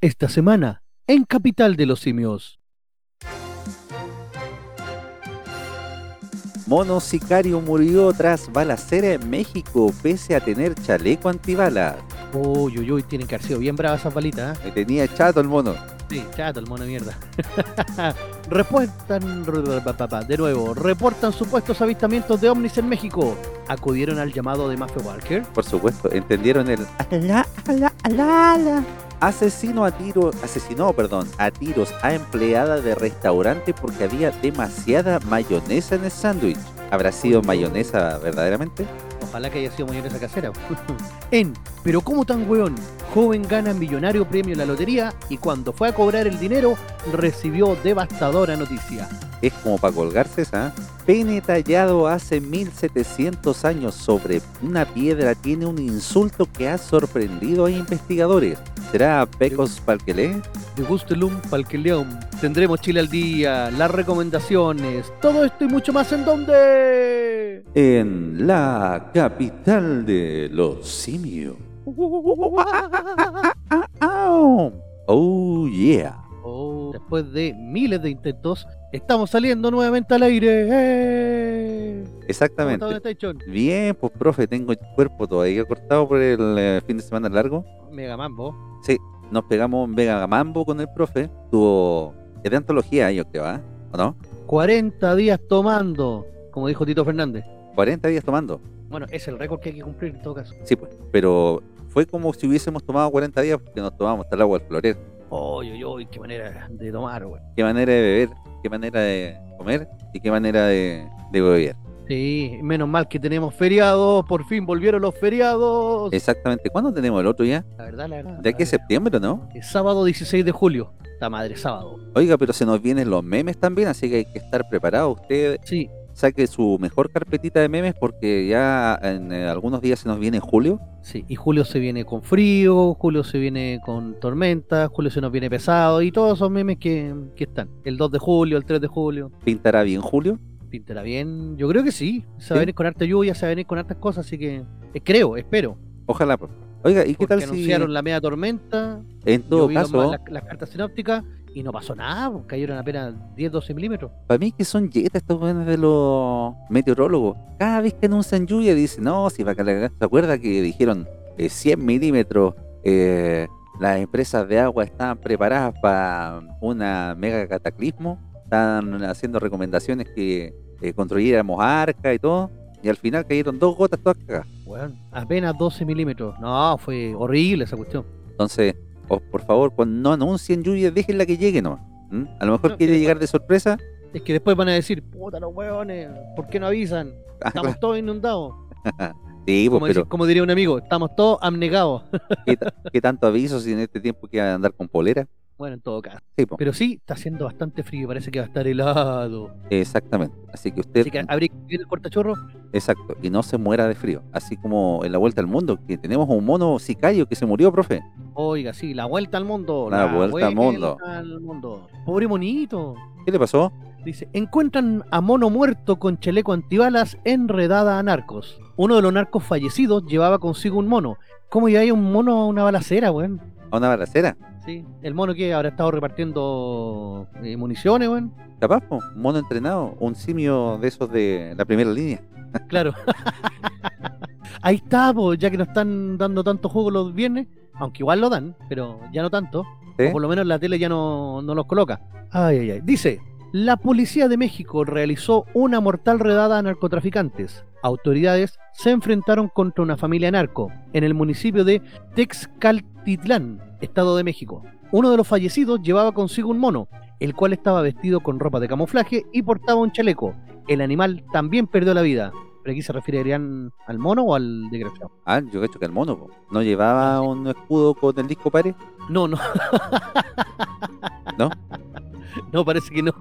esta semana en Capital de los Simios. Mono sicario murió tras balacera en México pese a tener chaleco antibalas. Uy, uy, uy, tienen que haber sido bien bravas esas balitas, ¿eh? Me tenía chato el mono. Sí, chato el mono de mierda. reportan, de nuevo, reportan supuestos avistamientos de ovnis en México. ¿Acudieron al llamado de Mafia Walker? Por supuesto, entendieron el ala, ala, ala, ala. Asesino a tiros, asesinó, perdón, a tiros a empleada de restaurante porque había demasiada mayonesa en el sándwich. ¿Habrá sido mayonesa verdaderamente? Ojalá que haya sido mayonesa casera. en Pero ¿cómo tan weón? Joven gana millonario premio en la lotería y cuando fue a cobrar el dinero recibió devastadora noticia. Es como para colgarse esa. Pene tallado hace 1700 años sobre una piedra tiene un insulto que ha sorprendido a investigadores. ¿Será Pecos Palquelé? De Gustelum Palqueleum. Tendremos Chile al día, las recomendaciones, todo esto y mucho más en dónde? En la capital de los simios. Oh yeah. Oh, después de miles de intentos, estamos saliendo nuevamente al aire. ¡Eh! Exactamente. Bien, pues profe, tengo el cuerpo todavía cortado por el eh, fin de semana largo. Mega Mambo. Sí, nos pegamos un Mega Mambo con el profe. Tuvo. Es de antología, yo creo, ¿eh? ¿O no? 40 días tomando, como dijo Tito Fernández. 40 días tomando. Bueno, es el récord que hay que cumplir en todo caso. Sí, pues. Pero fue como si hubiésemos tomado 40 días porque nos tomamos hasta el agua del florer. Uy, uy, uy, qué manera de tomar, güey. Qué manera de beber, qué manera de comer y qué manera de, de beber. Sí, menos mal que tenemos feriados, por fin volvieron los feriados. Exactamente, ¿cuándo tenemos el otro ya? La verdad, la verdad. De aquí a septiembre, ¿no? El sábado 16 de julio, la madre, sábado. Oiga, pero se nos vienen los memes también, así que hay que estar preparado. Usted sí. saque su mejor carpetita de memes porque ya en eh, algunos días se nos viene julio. Sí, y julio se viene con frío, julio se viene con tormenta, julio se nos viene pesado y todos esos memes que, que están. El 2 de julio, el 3 de julio. ¿Pintará bien julio? Pintará bien. Yo creo que sí. Se va a venir con harta lluvia, se va a venir con hartas cosas, así que eh, creo, espero. Ojalá. pues. Oiga, ¿y qué tal anunciaron la media tormenta. En todo caso. Las, cartas sinópticas y no pasó nada, pues, cayeron apenas 10, 12 milímetros. Para mí que son jetas estos jóvenes de los meteorólogos. Cada vez que anuncian lluvia dicen, no, si va a caer. ¿Se acuerda que dijeron 100 eh, milímetros? Eh, las empresas de agua están preparadas para una mega cataclismo estaban haciendo recomendaciones que eh, construyéramos arca y todo, y al final cayeron dos gotas todas cagadas. Bueno, apenas 12 milímetros. No, fue horrible esa cuestión. Entonces, por favor, cuando no anuncien lluvia, déjenla que llegue nomás. A lo mejor quiere llegar de sorpresa. Es que después van a decir, puta los hueones, ¿por qué no avisan? Ah, estamos todos inundados. sí, pues, como, pero... como diría un amigo, estamos todos abnegados. ¿Qué, ¿Qué, tanto aviso si en este tiempo que andar con polera? Bueno, en todo caso. Pero sí, está haciendo bastante frío, parece que va a estar helado. Exactamente. Así que usted. Así que abrí el cortachorro. Exacto, y no se muera de frío. Así como en la vuelta al mundo, que tenemos un mono sicario que se murió, profe. Oiga, sí, la vuelta al mundo. La, vuelta, al, mundo. al mundo. Pobre monito. ¿Qué le pasó? Dice, encuentran a mono muerto con chaleco antibalas enredada a narcos. Uno de los narcos fallecidos llevaba consigo un mono. ¿Cómo ya hay un mono a una balacera, weón? ¿A una balacera? Sí, el mono que habrá estado repartiendo eh, municiones, weón. Capaz, un mono entrenado, un simio de esos de la primera línea. Claro. Ahí está, pues, ya que no están dando tanto juego los viernes, aunque igual lo dan, pero ya no tanto. O por lo menos la tele ya no, no los coloca. Ay, ay, ay. Dice, la policía de México realizó una mortal redada a narcotraficantes. Autoridades se enfrentaron contra una familia narco en el municipio de Texcaltitlán, Estado de México. Uno de los fallecidos llevaba consigo un mono, el cual estaba vestido con ropa de camuflaje y portaba un chaleco. El animal también perdió la vida. ¿Pero aquí se referirían al mono o al desgraciado? Ah, yo hecho que al mono. ¿No llevaba un escudo con el disco pare? No, no. ¿No? No, parece que no.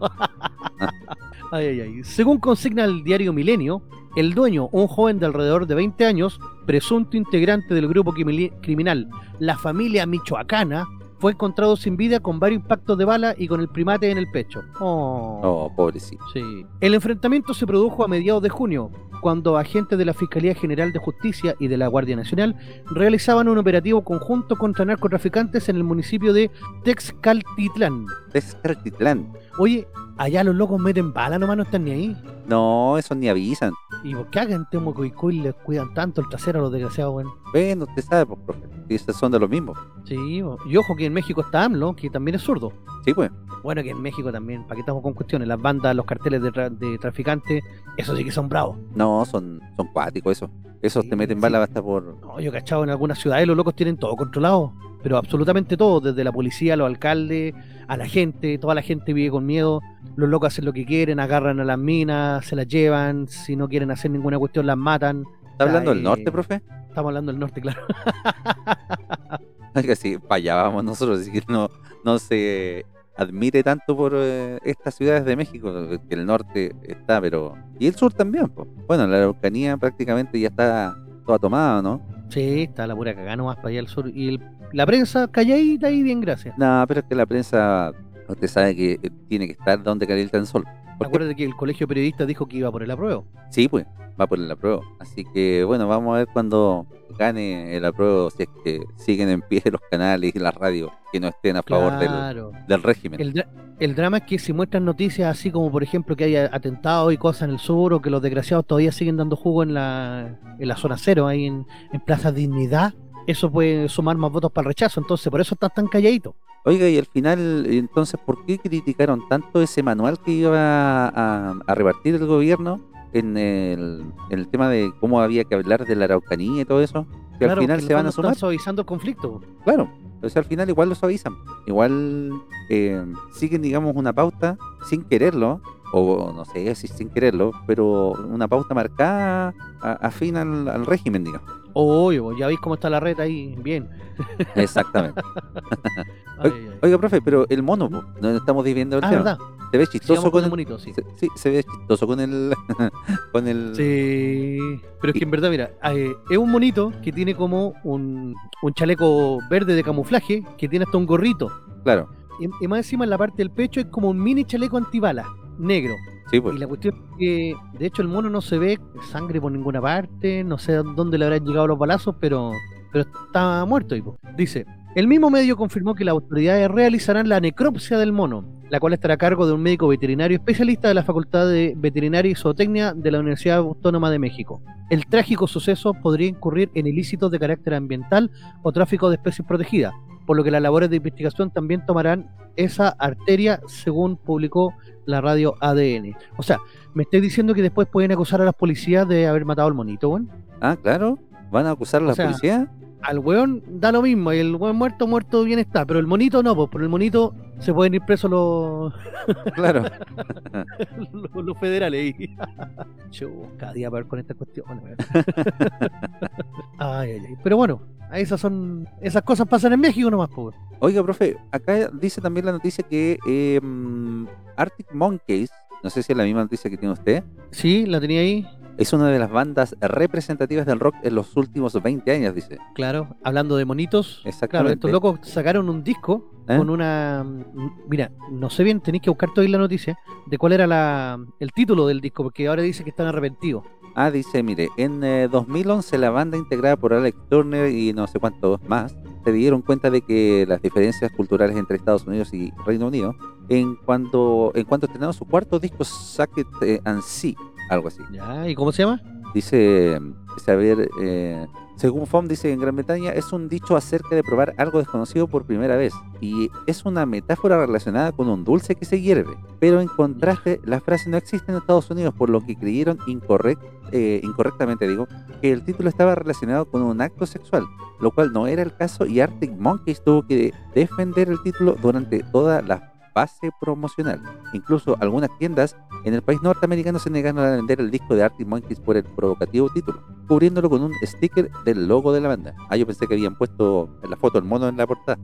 Ay, ay, ay. Según consigna el diario Milenio, el dueño, un joven de alrededor de 20 años, presunto integrante del grupo criminal La Familia Michoacana, fue encontrado sin vida con varios impactos de bala y con el primate en el pecho. Oh, oh pobrecito. Sí. El enfrentamiento se produjo a mediados de junio, cuando agentes de la Fiscalía General de Justicia y de la Guardia Nacional realizaban un operativo conjunto contra narcotraficantes en el municipio de Texcaltitlán. Texcaltitlán. Oye, allá los locos meten bala nomás, no están ni ahí. No, eso ni avisan. ¿Y por qué hagan y les cuidan tanto el trasero a los desgraciados, bueno? Bueno, usted sabe, pues, profe. Y son de los mismos. Sí, y ojo que en México está AMLO, que también es zurdo. Sí, pues. Bueno, que en México también, ¿para qué estamos con cuestiones? Las bandas, los carteles de, traficantes, eso sí que son bravos. No, son, son cuáticos eso. Esos te meten bala hasta por... No, yo cachado en algunas ciudades los locos tienen todo controlado. Pero absolutamente todo, desde la policía, los alcaldes, a la gente, toda la gente vive con miedo. Los locos hacen lo que quieren, agarran a las minas, se las llevan, si no quieren hacer ninguna cuestión las matan. ¿Está hablando del norte, profe? Estamos hablando del norte, claro. que sí, para allá vamos nosotros, así que no, no se admire tanto por eh, estas ciudades de México, que el norte está, pero... Y el sur también, pues. Bueno, la Araucanía prácticamente ya está toda tomada, ¿no? Sí, está la pura cagada más para allá al sur. Y la prensa calladita y bien, gracias. No, pero es que la prensa, usted sabe que eh, tiene que estar donde calienta el sol. Acuérdate que el colegio periodista dijo que iba por el apruebo. Sí, pues, va por el apruebo. Así que, bueno, vamos a ver cuando gane el apruebo, si es que siguen en pie los canales y las radios que no estén a favor del, régimen. El, drama es que si muestran noticias así como, por ejemplo, que hay atentados y cosas en el sur, o que los desgraciados todavía siguen dando jugo en la, en la zona cero, ahí en, en Plaza Dignidad, eso puede sumar más votos para el rechazo. Entonces, por eso están tan calladitos. Oiga, y al final, entonces, ¿por qué criticaron tanto ese manual que iba a, repartir el gobierno en el, en el, tema de cómo había que hablar de la Araucanía y todo eso? Que al final se van a sumar. suavizando el conflicto. Claro, entonces al final igual lo suavizan. Igual eh, siguen, digamos, una pauta sin quererlo, o no sé si sin quererlo, pero una pauta marcada afín al, al régimen, digamos. Oye, ya veis cómo está la red ahí, bien. Exactamente. Oiga, profe, pero el mono, no estamos viviendo el ah, tema. Se ve chistoso con, el monito, sí. sí. se ve chistoso con el con el Sí, pero es que en verdad, mira, eh, es un monito que tiene como un, un chaleco verde de camuflaje que tiene hasta un gorrito. Claro. Y, más encima en la parte del pecho es como un mini chaleco antibala, negro. Pues. Y la cuestión es que, de hecho, el mono no se ve sangre por ninguna parte, no sé dónde le habrán llegado los balazos, pero, pero está muerto. Dice, el mismo medio confirmó que las autoridades realizarán la necropsia del mono, la cual estará a cargo de un médico veterinario especialista de la Facultad de Veterinaria y Zootecnia de la Universidad Autónoma de México. El trágico suceso podría incurrir en ilícitos de carácter ambiental o tráfico de especies protegidas, por lo que las labores de investigación también tomarán esa arteria, según publicó la radio ADN. O sea, me estáis diciendo que después pueden acusar a las policías de haber matado al monito, weón. Ah, claro. ¿Van a acusar a la policía? Al weón da lo mismo, y el weón muerto, muerto bien está, pero el monito no, pues por el monito se pueden ir presos los. Claro. los, federales. Yo, cada día para ver con esta cuestión. ay, ay, ay. Pero bueno, esas son. Esas cosas pasan en México nomás, pues. Oiga, profe, acá dice también la noticia que eh, Arctic Monkeys, no sé si es la misma noticia que tiene usted. Sí, la tenía ahí. Es una de las bandas representativas del rock en los últimos 20 años, dice. Claro, hablando de monitos. Exactamente. Claro, estos locos sacaron un disco ¿Eh? con una... Mira, no sé bien, tenéis que buscar toda la noticia de cuál era la, el título del disco, porque ahora dice que están arrepentidos. Ah, dice, mire, en 2011 eh, la banda integrada por Alex Turner y no sé cuántos más se dieron cuenta de que las diferencias culturales entre Estados Unidos y Reino Unido en cuanto en cuanto estrenaron su cuarto disco Sacket and See, algo así. Ya, ¿y cómo se llama? Dice, saber, eh, según FOM dice en Gran Bretaña, es un dicho acerca de probar algo desconocido por primera vez y es una metáfora relacionada con un dulce que se hierve. Pero en contraste, la frase no existe en Estados Unidos, por lo que creyeron incorrect, eh, incorrectamente, digo, que el título estaba relacionado con un acto sexual, lo cual no era el caso y Arctic Monkeys tuvo que defender el título durante toda la base promocional. Incluso algunas tiendas en el país norteamericano se negaron a vender el disco de Arctic Monkeys por el provocativo título, cubriéndolo con un sticker del logo de la banda. Ah, yo pensé que habían puesto la foto del mono en la portada.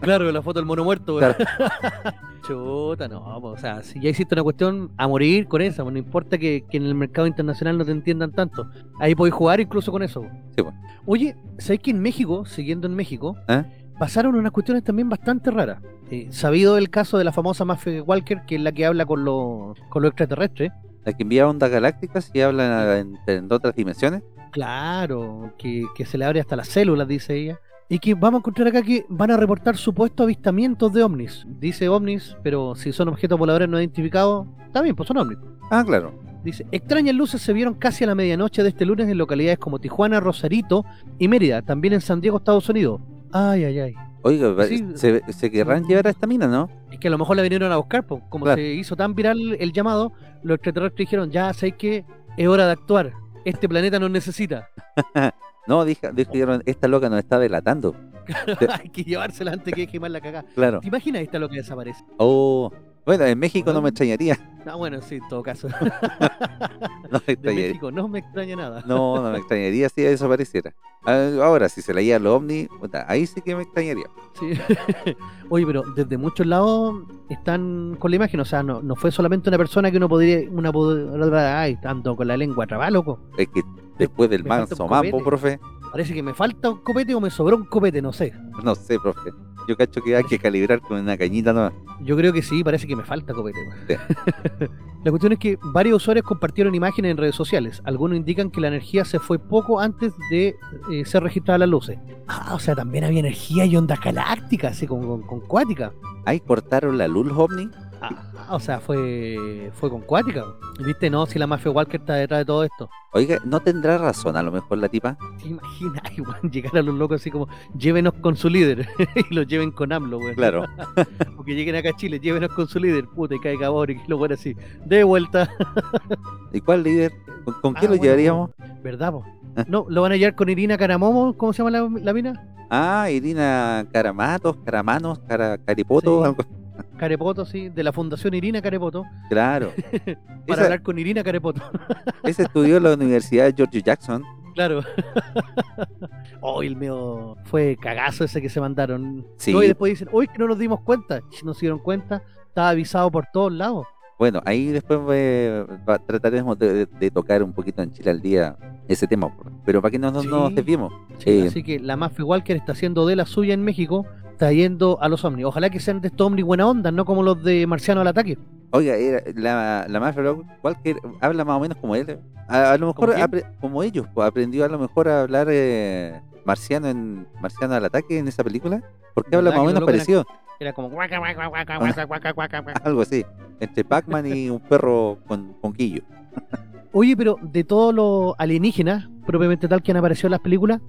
Claro, la foto del mono muerto. Chuta, no, o sea, si ya hiciste una cuestión a morir con esa, no importa que, en el mercado internacional no te entiendan tanto. Ahí podéis jugar incluso con eso. Sí, bueno. Oye, ¿sabes que en México, siguiendo en México, ¿Eh? Pasaron unas cuestiones también bastante raras. Eh, sabido el caso de la famosa Mafia Walker, que es la que habla con los con lo extraterrestres. La que envía ondas galácticas y habla en, en otras dimensiones. Claro, que, que se le abre hasta las células, dice ella. Y que vamos a encontrar acá que van a reportar supuestos avistamientos de ovnis. Dice ovnis, pero si son objetos voladores no identificados, también, pues son ovnis. Ah, claro. Dice, extrañas luces se vieron casi a la medianoche de este lunes en localidades como Tijuana, Rosarito y Mérida, también en San Diego, Estados Unidos. Ay, ay, ay. Oiga, se, querrán llevar a esta mina, ¿no? Es que a lo mejor la vinieron a buscar, pues, como se hizo tan viral el llamado, los extraterrestres dijeron, ya sé que es hora de actuar, este planeta nos necesita. no, dijeron, esta loca nos está delatando. Hay que llevársela antes que quemar la cagada. Claro. ¿Te imaginas esta loca desaparece? Oh, bueno, en México no me extrañaría. Ah, bueno, sí, en todo caso. no me De México no me extraña nada. no, no me extrañaría si eso apareciera. Ah, ahora, si se leía los ovni, ahí sí que me extrañaría. Sí. Oye, pero desde muchos lados están con la imagen, o sea, no, no fue solamente una persona que uno podría, una ay, tanto con la lengua traba, loco. Es que después del manso mambo, profe. Parece que me falta un copete o me sobró un copete, no sé. No sé, profe. Yo cacho que hay que calibrar con una cañita nueva. Yo creo que sí, parece que me falta copete. la cuestión es que varios usuarios compartieron imágenes en redes sociales. Algunos indican que la energía se fue poco antes de eh, ser registrada las luces. Ah, o sea, también había energía y ondas galácticas, así como con, cuática. ¿Ahí cortaron la luz ovni? Ah, o sea, fue fue con cuática. ¿Viste? No, si la mafia Walker está detrás de todo esto. Oiga, ¿no tendrá razón a lo mejor la tipa? ¿Te imaginas, igual, llegar a los locos así como, llévenos con su líder y los lleven con AMLO, güey? Claro. Porque lleguen acá a Chile, llévenos con su líder, puta, y caiga y lo bueno así, de vuelta. ¿Y cuál líder? ¿Con, qué ah, lo llevaríamos? ¿Verdad, po? No, lo van a llevar con Irina Caramomo, ¿cómo se llama la, la mina? Ah, Irina Caramatos, Caramanos, Cara, Caripoto, algo Carepoto, sí, de la Fundación Irina Carepoto. Claro. Para hablar con Irina Carepoto. ese estudió en la Universidad de George Jackson. Claro. Hoy el mío fue cagazo ese que se mandaron. Sí. Y después dicen, hoy que no nos dimos cuenta. Si no se dieron cuenta, estaba avisado por todos lados. Bueno, ahí después trataremos de, tocar un poquito en Chile al día ese tema, pero para que no, nos desviemos. Eh, así que la Mafia Walker está haciendo de la suya en México está yendo a los ovnis. Ojalá que sean de estos ovnis buena onda, no como los de Marciano al ataque. Oiga, la, la mafia cualquier habla más o menos como él. A, lo mejor como ellos, pues, aprendió a lo mejor a hablar eh, marciano en Marciano al ataque en esa película. Porque habla más o menos parecido. Era, como algo así, entre Pac-Man y un perro con, con quillo. Oye, pero de todos los alienígenas, propiamente tal que han aparecido en las películas,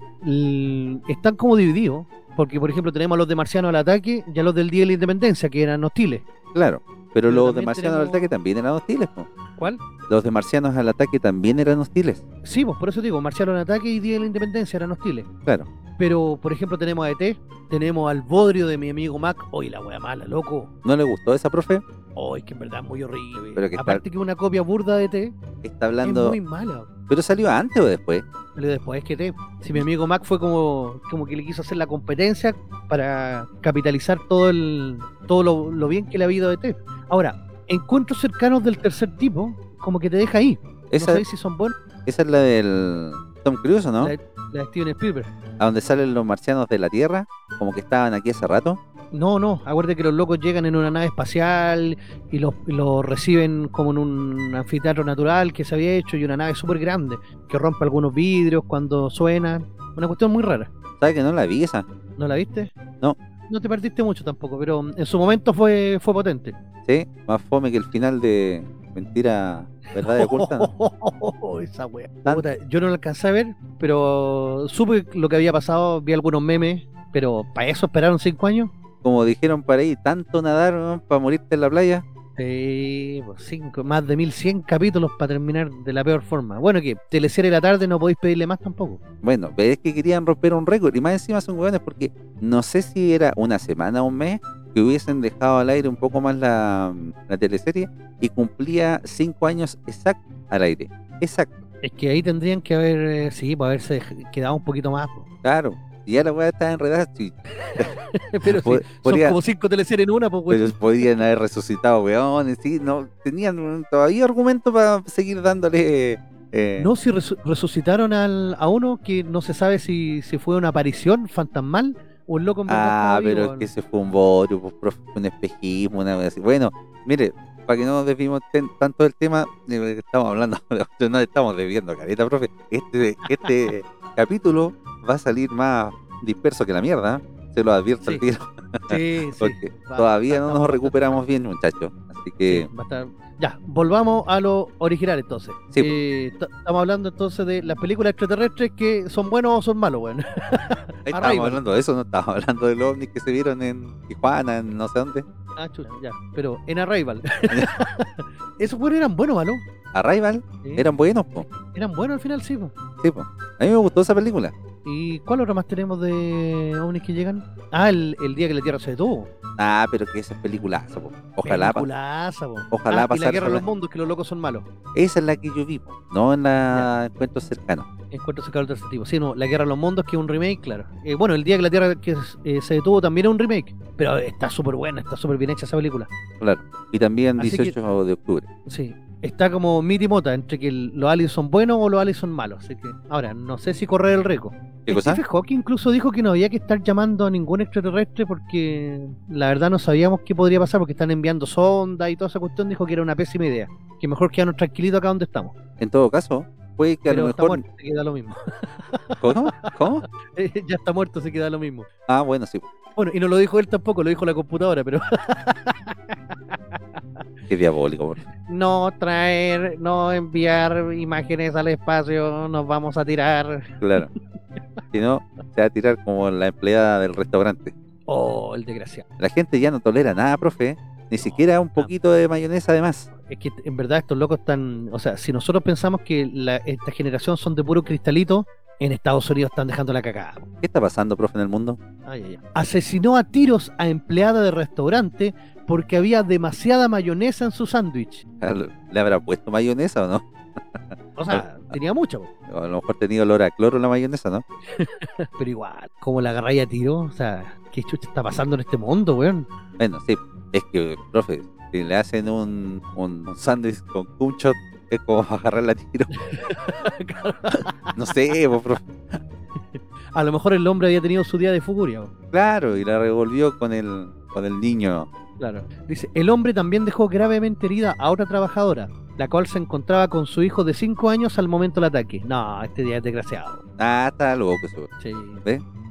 están como divididos. Porque, por ejemplo, tenemos a los de Marciano al ataque y a los del Día de la Independencia, que eran hostiles. Claro, pero, los de Marciano al ataque también eran hostiles. ¿Cuál? Los de Marcianos al ataque también eran hostiles. Sí, pues por eso digo, Marciano al ataque y Día de la Independencia eran hostiles. Claro. Pero, por ejemplo, tenemos a ET, tenemos al Bodrio de mi amigo Mac. Oye, la wea mala, loco. ¿No le gustó esa profe? Oye, que en verdad es muy horrible. Aparte que una copia burda de ET. Está hablando... Es muy mala. ¿Pero salió antes o después? Salió después que ET. Si mi amigo Mac fue como, como que le quiso hacer la competencia para capitalizar todo el todo lo, bien que le ha habido a ET. Ahora, encuentros cercanos del tercer tipo, como que te deja ahí. Esa, no sé si son buenos. Esa es la del Tom Cruise, ¿no? La, la de Steven Spielberg. A donde salen los marcianos de la Tierra, como que estaban aquí hace rato. No, no, acuérdate que los locos llegan en una nave espacial y los, reciben como en un anfiteatro natural que se había hecho y una nave súper grande que rompe algunos vidrios cuando suena. Una cuestión muy rara. ¿Sabes que no la vi esa? ¿No la viste? No. No te perdiste mucho tampoco, pero en su momento fue, fue potente. Sí, más fome que el final de Mentira, ¿Verdad de oculta? esa wea. yo no la alcancé a ver, pero supe lo que había pasado, vi algunos memes, pero ¿para eso esperaron cinco años? como dijeron para ahí, tanto nadar para morirte en la playa. Sí, pues cinco, más de 1100 capítulos para terminar de la peor forma. Bueno, que teleserie de la tarde no podéis pedirle más tampoco. Bueno, es que querían romper un récord y más encima son hueones porque no sé si era una semana o un mes que hubiesen dejado al aire un poco más la, la teleserie y cumplía cinco años exactos al aire. Exacto. Es que ahí tendrían que haber, eh, sí, para haberse quedado un poquito más. Claro, y ya la weá está enredada. pero sí, son como cinco teleseries en una, pues Pero podrían haber resucitado weones, sí, no, tenían todavía argumento para seguir dándole. Eh... No, si resucitaron al, a uno que no se sabe si, si fue una aparición fantasmal un loco en verdad Ah, pero vivo, es que ese fue un bodrio, pues, un espejismo, una vez así. Bueno, mire, para que no nos desvimos tanto del tema, eh, estamos hablando, no estamos desviando, carita, profe. Este, este capítulo va a salir más disperso que la mierda, se lo advierto al Sí. tiro, Sí, sí. porque va- todavía no nos recuperamos bien, muchachos. Así que, Sí, va a estar- Ya, volvamos a lo original entonces. Sí. Eh, estamos hablando entonces de las películas extraterrestres que son buenos o son malos, weón. ahí estábamos hablando de eso, no estábamos hablando de los ovnis que se vieron en Tijuana, en no sé dónde. ah, chucha, ya. Pero en Arrival. Esos buenos eran buenos, ¿no? Arrival, Sí. eran buenos, po. Eran buenos al final, sí. po. Sí, po. A mí me gustó esa película. ¿Y cuál otro más tenemos de ovnis que llegan? Ah, el, el día que la Tierra se detuvo. Ah, pero que esa es peliculaza, po. Ojalá, Peliculaza, po. ojalá Ah, y la guerra de los mundos, que los locos son malos. esa es la que yo vi, po, no en la encuentros cercanos. Encuentros cercanos del tercer tipo. Sí, no, La Guerra de los Mundos, que es un remake, claro. Eh, bueno, El Día que la Tierra que, eh, se detuvo también es un remake. Pero está súper buena, está súper bien hecha esa película. Claro. Y también Así que- 18 de octubre. Sí. Está como miti mota entre que los aliens son buenos o los aliens son malos. Así que, ahora, no sé si correr el récord. ¿Qué cosa? Stephen Hawking incluso dijo que no había que estar llamando a ningún extraterrestre porque la verdad no sabíamos qué podría pasar porque están enviando sondas y toda esa cuestión. Dijo que era una pésima idea. Que mejor quedarnos tranquilitos acá donde estamos. En todo caso, puede que a Pero lo está mejor. muerto, se queda lo mismo. ¿Cómo? ¿Cómo? ya está muerto, se queda lo mismo. Ah, bueno, sí. Bueno, y no lo dijo él tampoco, lo dijo la computadora, pero Qué diabólico. por- no traer, no enviar imágenes al espacio, nos vamos a tirar. Claro. si no, se va a tirar como la empleada del restaurante. Oh, el desgraciado. La gente ya no tolera nada, profe. Ni siquiera un poquito de mayonesa además. Es que en verdad estos locos están, o sea, si nosotros pensamos que la- esta generación son de puro cristalito, en Estados Unidos están dejando la cagada. ¿Qué está pasando, profe, en el mundo? Ay, ay, ay. Asesinó a tiros a empleada de restaurante porque había demasiada mayonesa en su sándwich. ¿Le habrá puesto mayonesa o no? O sea, tenía mucha, a lo mejor tenía olor a cloro la mayonesa, ¿no? pero igual, como la agarráis a tiro, o sea, ¿qué chucha está pasando en este mundo, weón? Bueno, sí, es que, profe, si le hacen un, un, un sándwich con cumchot, es como agarrar la tiro. No sé, pues, profe. A lo mejor el hombre había tenido su día de furia. Claro, y la revolvió con el, con el niño. Claro. Dice, el hombre también dejó gravemente herida a otra trabajadora, la cual se encontraba con su hijo de 5 años al momento del ataque. No, este día es desgraciado. Ah, está loco eso. Sí,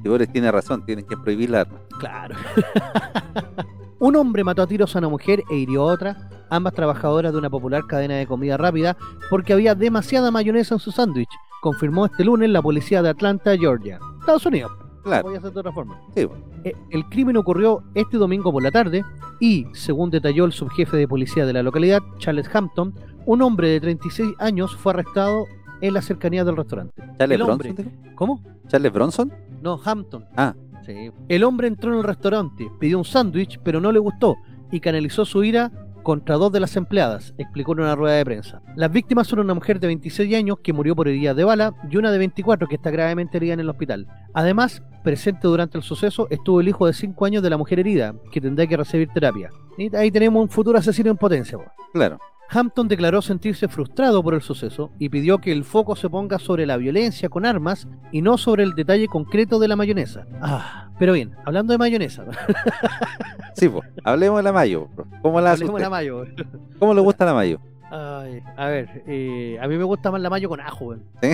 Si Boris tiene razón, tienen que prohibir la arma. claro. Un hombre mató a tiros a una mujer e hirió a otra, ambas trabajadoras de una popular cadena de comida rápida, porque había demasiada mayonesa en su sándwich, confirmó este lunes la policía de Atlanta, Georgia, Estados Unidos. Claro, de otra forma. sí. Eh, El crimen ocurrió este domingo por la tarde y, según detalló el subjefe de policía de la localidad, Charles Hampton, un hombre de 36 años fue arrestado en la cercanía del restaurante. ¿Charles El. Bronson? ¿Cómo? ¿Charles Bronson? No, Hampton. Ah. Sí. El hombre entró en el restaurante, pidió un sándwich, pero no le gustó y canalizó su ira contra dos de las empleadas, explicó en una rueda de prensa. Las víctimas son una mujer de 26 años que murió por heridas de bala y una de 24 que está gravemente herida en el hospital. Además, presente durante el suceso estuvo el hijo de 5 años de la mujer herida, que tendrá que recibir terapia. Y ahí tenemos un futuro asesino en potencia. po. Claro. Hampton declaró sentirse frustrado por el suceso y pidió que el foco se ponga sobre la violencia con armas y no sobre el detalle concreto de la mayonesa. Ah, pero bien, hablando de mayonesa, Sí, pues. Hablemos de la mayo. profe. ¿Cómo la hablemos de la mayo. ¿Cómo le gusta la mayo? Ay, a ver, eh, a mí me gusta más la mayo con ajo, weón. ¿Sí?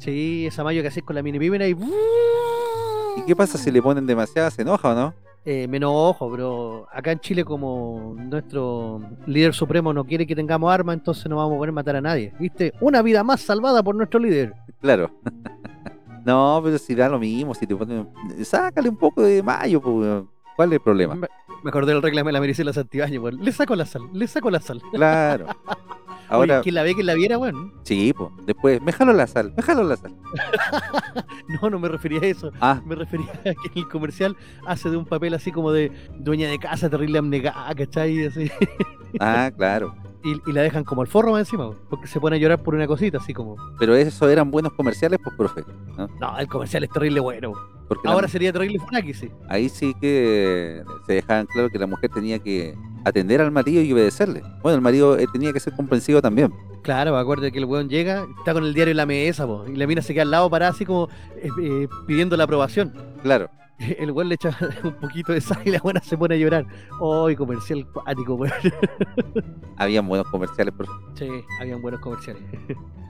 Sí, esa mayo que haces con la mini pímena y... ¿Y qué pasa si le ponen demasiada? ¿Se enoja o no? Eh, me enojo, pero acá en Chile como nuestro líder supremo no quiere que tengamos armas, entonces no vamos a poder matar a nadie. ¿Viste? Una vida más salvada por nuestro líder. Claro. no, pero si da lo mismo, si te ponen... Sácale un poco de mayo, pues. ¿Cuál es el problema? Me, acordé del reclamo de la Maricela Santibáñez, weón. Le saco la sal, le saco la sal. Claro. Ahora, Oye, ¿quién la ve, quién la viera, weón? sí, pues. Después, me jalo la sal, me jalo la sal. No, no me refería a eso. Ah, Me refería a que en el comercial hace de un papel así como de dueña de casa, terrible abnegada, ¿cachai? Así. ah, claro. Y, y la dejan como el forro más encima, porque se pone a llorar por una cosita, así como. Pero eso eran buenos comerciales, pues, profe. No, el comercial es terrible bueno. la- Ahora sería terrible Funaki, sí. ahí sí que se dejaban claro que la mujer tenía que atender al marido y obedecerle. Bueno, el marido eh, tenía que ser comprensivo también. Claro, acuerdo que el weón llega, está con el diario en la mesa, po, y la mina se queda al lado parada así como eh, eh, pidiendo la aprobación. Claro. el güey le echa un poquito de sal y la buena se pone a llorar. ¡Ay, comercial cuático, weón! Habían buenos comerciales, por Sí, habían buenos comerciales.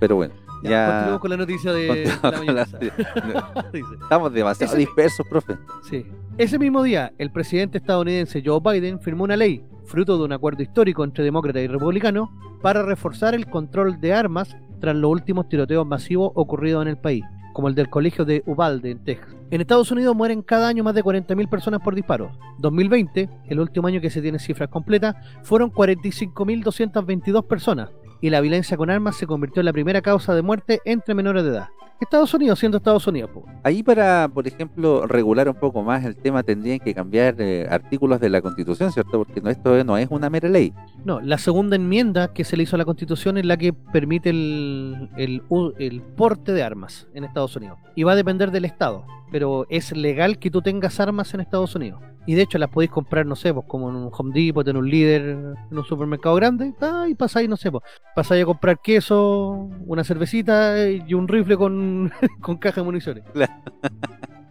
Pero bueno, Ya, ya. continuamos con la noticia de la la- Estamos demasiado Ese- dispersos, profe. Sí. Ese mismo día, el presidente estadounidense Joe Biden firmó una ley, fruto de un acuerdo histórico entre demócratas y republicanos, para reforzar el control de armas tras los últimos tiroteos masivos ocurridos en el país, como el del colegio de Uvalde, en Texas. En Estados Unidos mueren cada año más de 40.000 personas por disparos. 2020, el último año que se tiene cifras completas, fueron 45.222 personas, y la violencia con armas se convirtió en la primera causa de muerte entre menores de edad. Estados Unidos siendo Estados Unidos, po. Ahí para, por ejemplo, regular un poco más el tema tendrían que cambiar eh, artículos de la Constitución, ¿cierto? Porque no, esto no es una mera ley. No, la segunda enmienda que se le hizo a la Constitución es la que permite el, el porte de armas en Estados Unidos. Y va a depender del Estado. Pero es legal que tú tengas armas en Estados Unidos. Y de hecho las podéis comprar, no sé, pues como en un Home Depot, en un líder, en un supermercado grande. ah, y pasáis, no sé, pues, pasáis a comprar queso, una cervecita y un rifle con, con caja de municiones.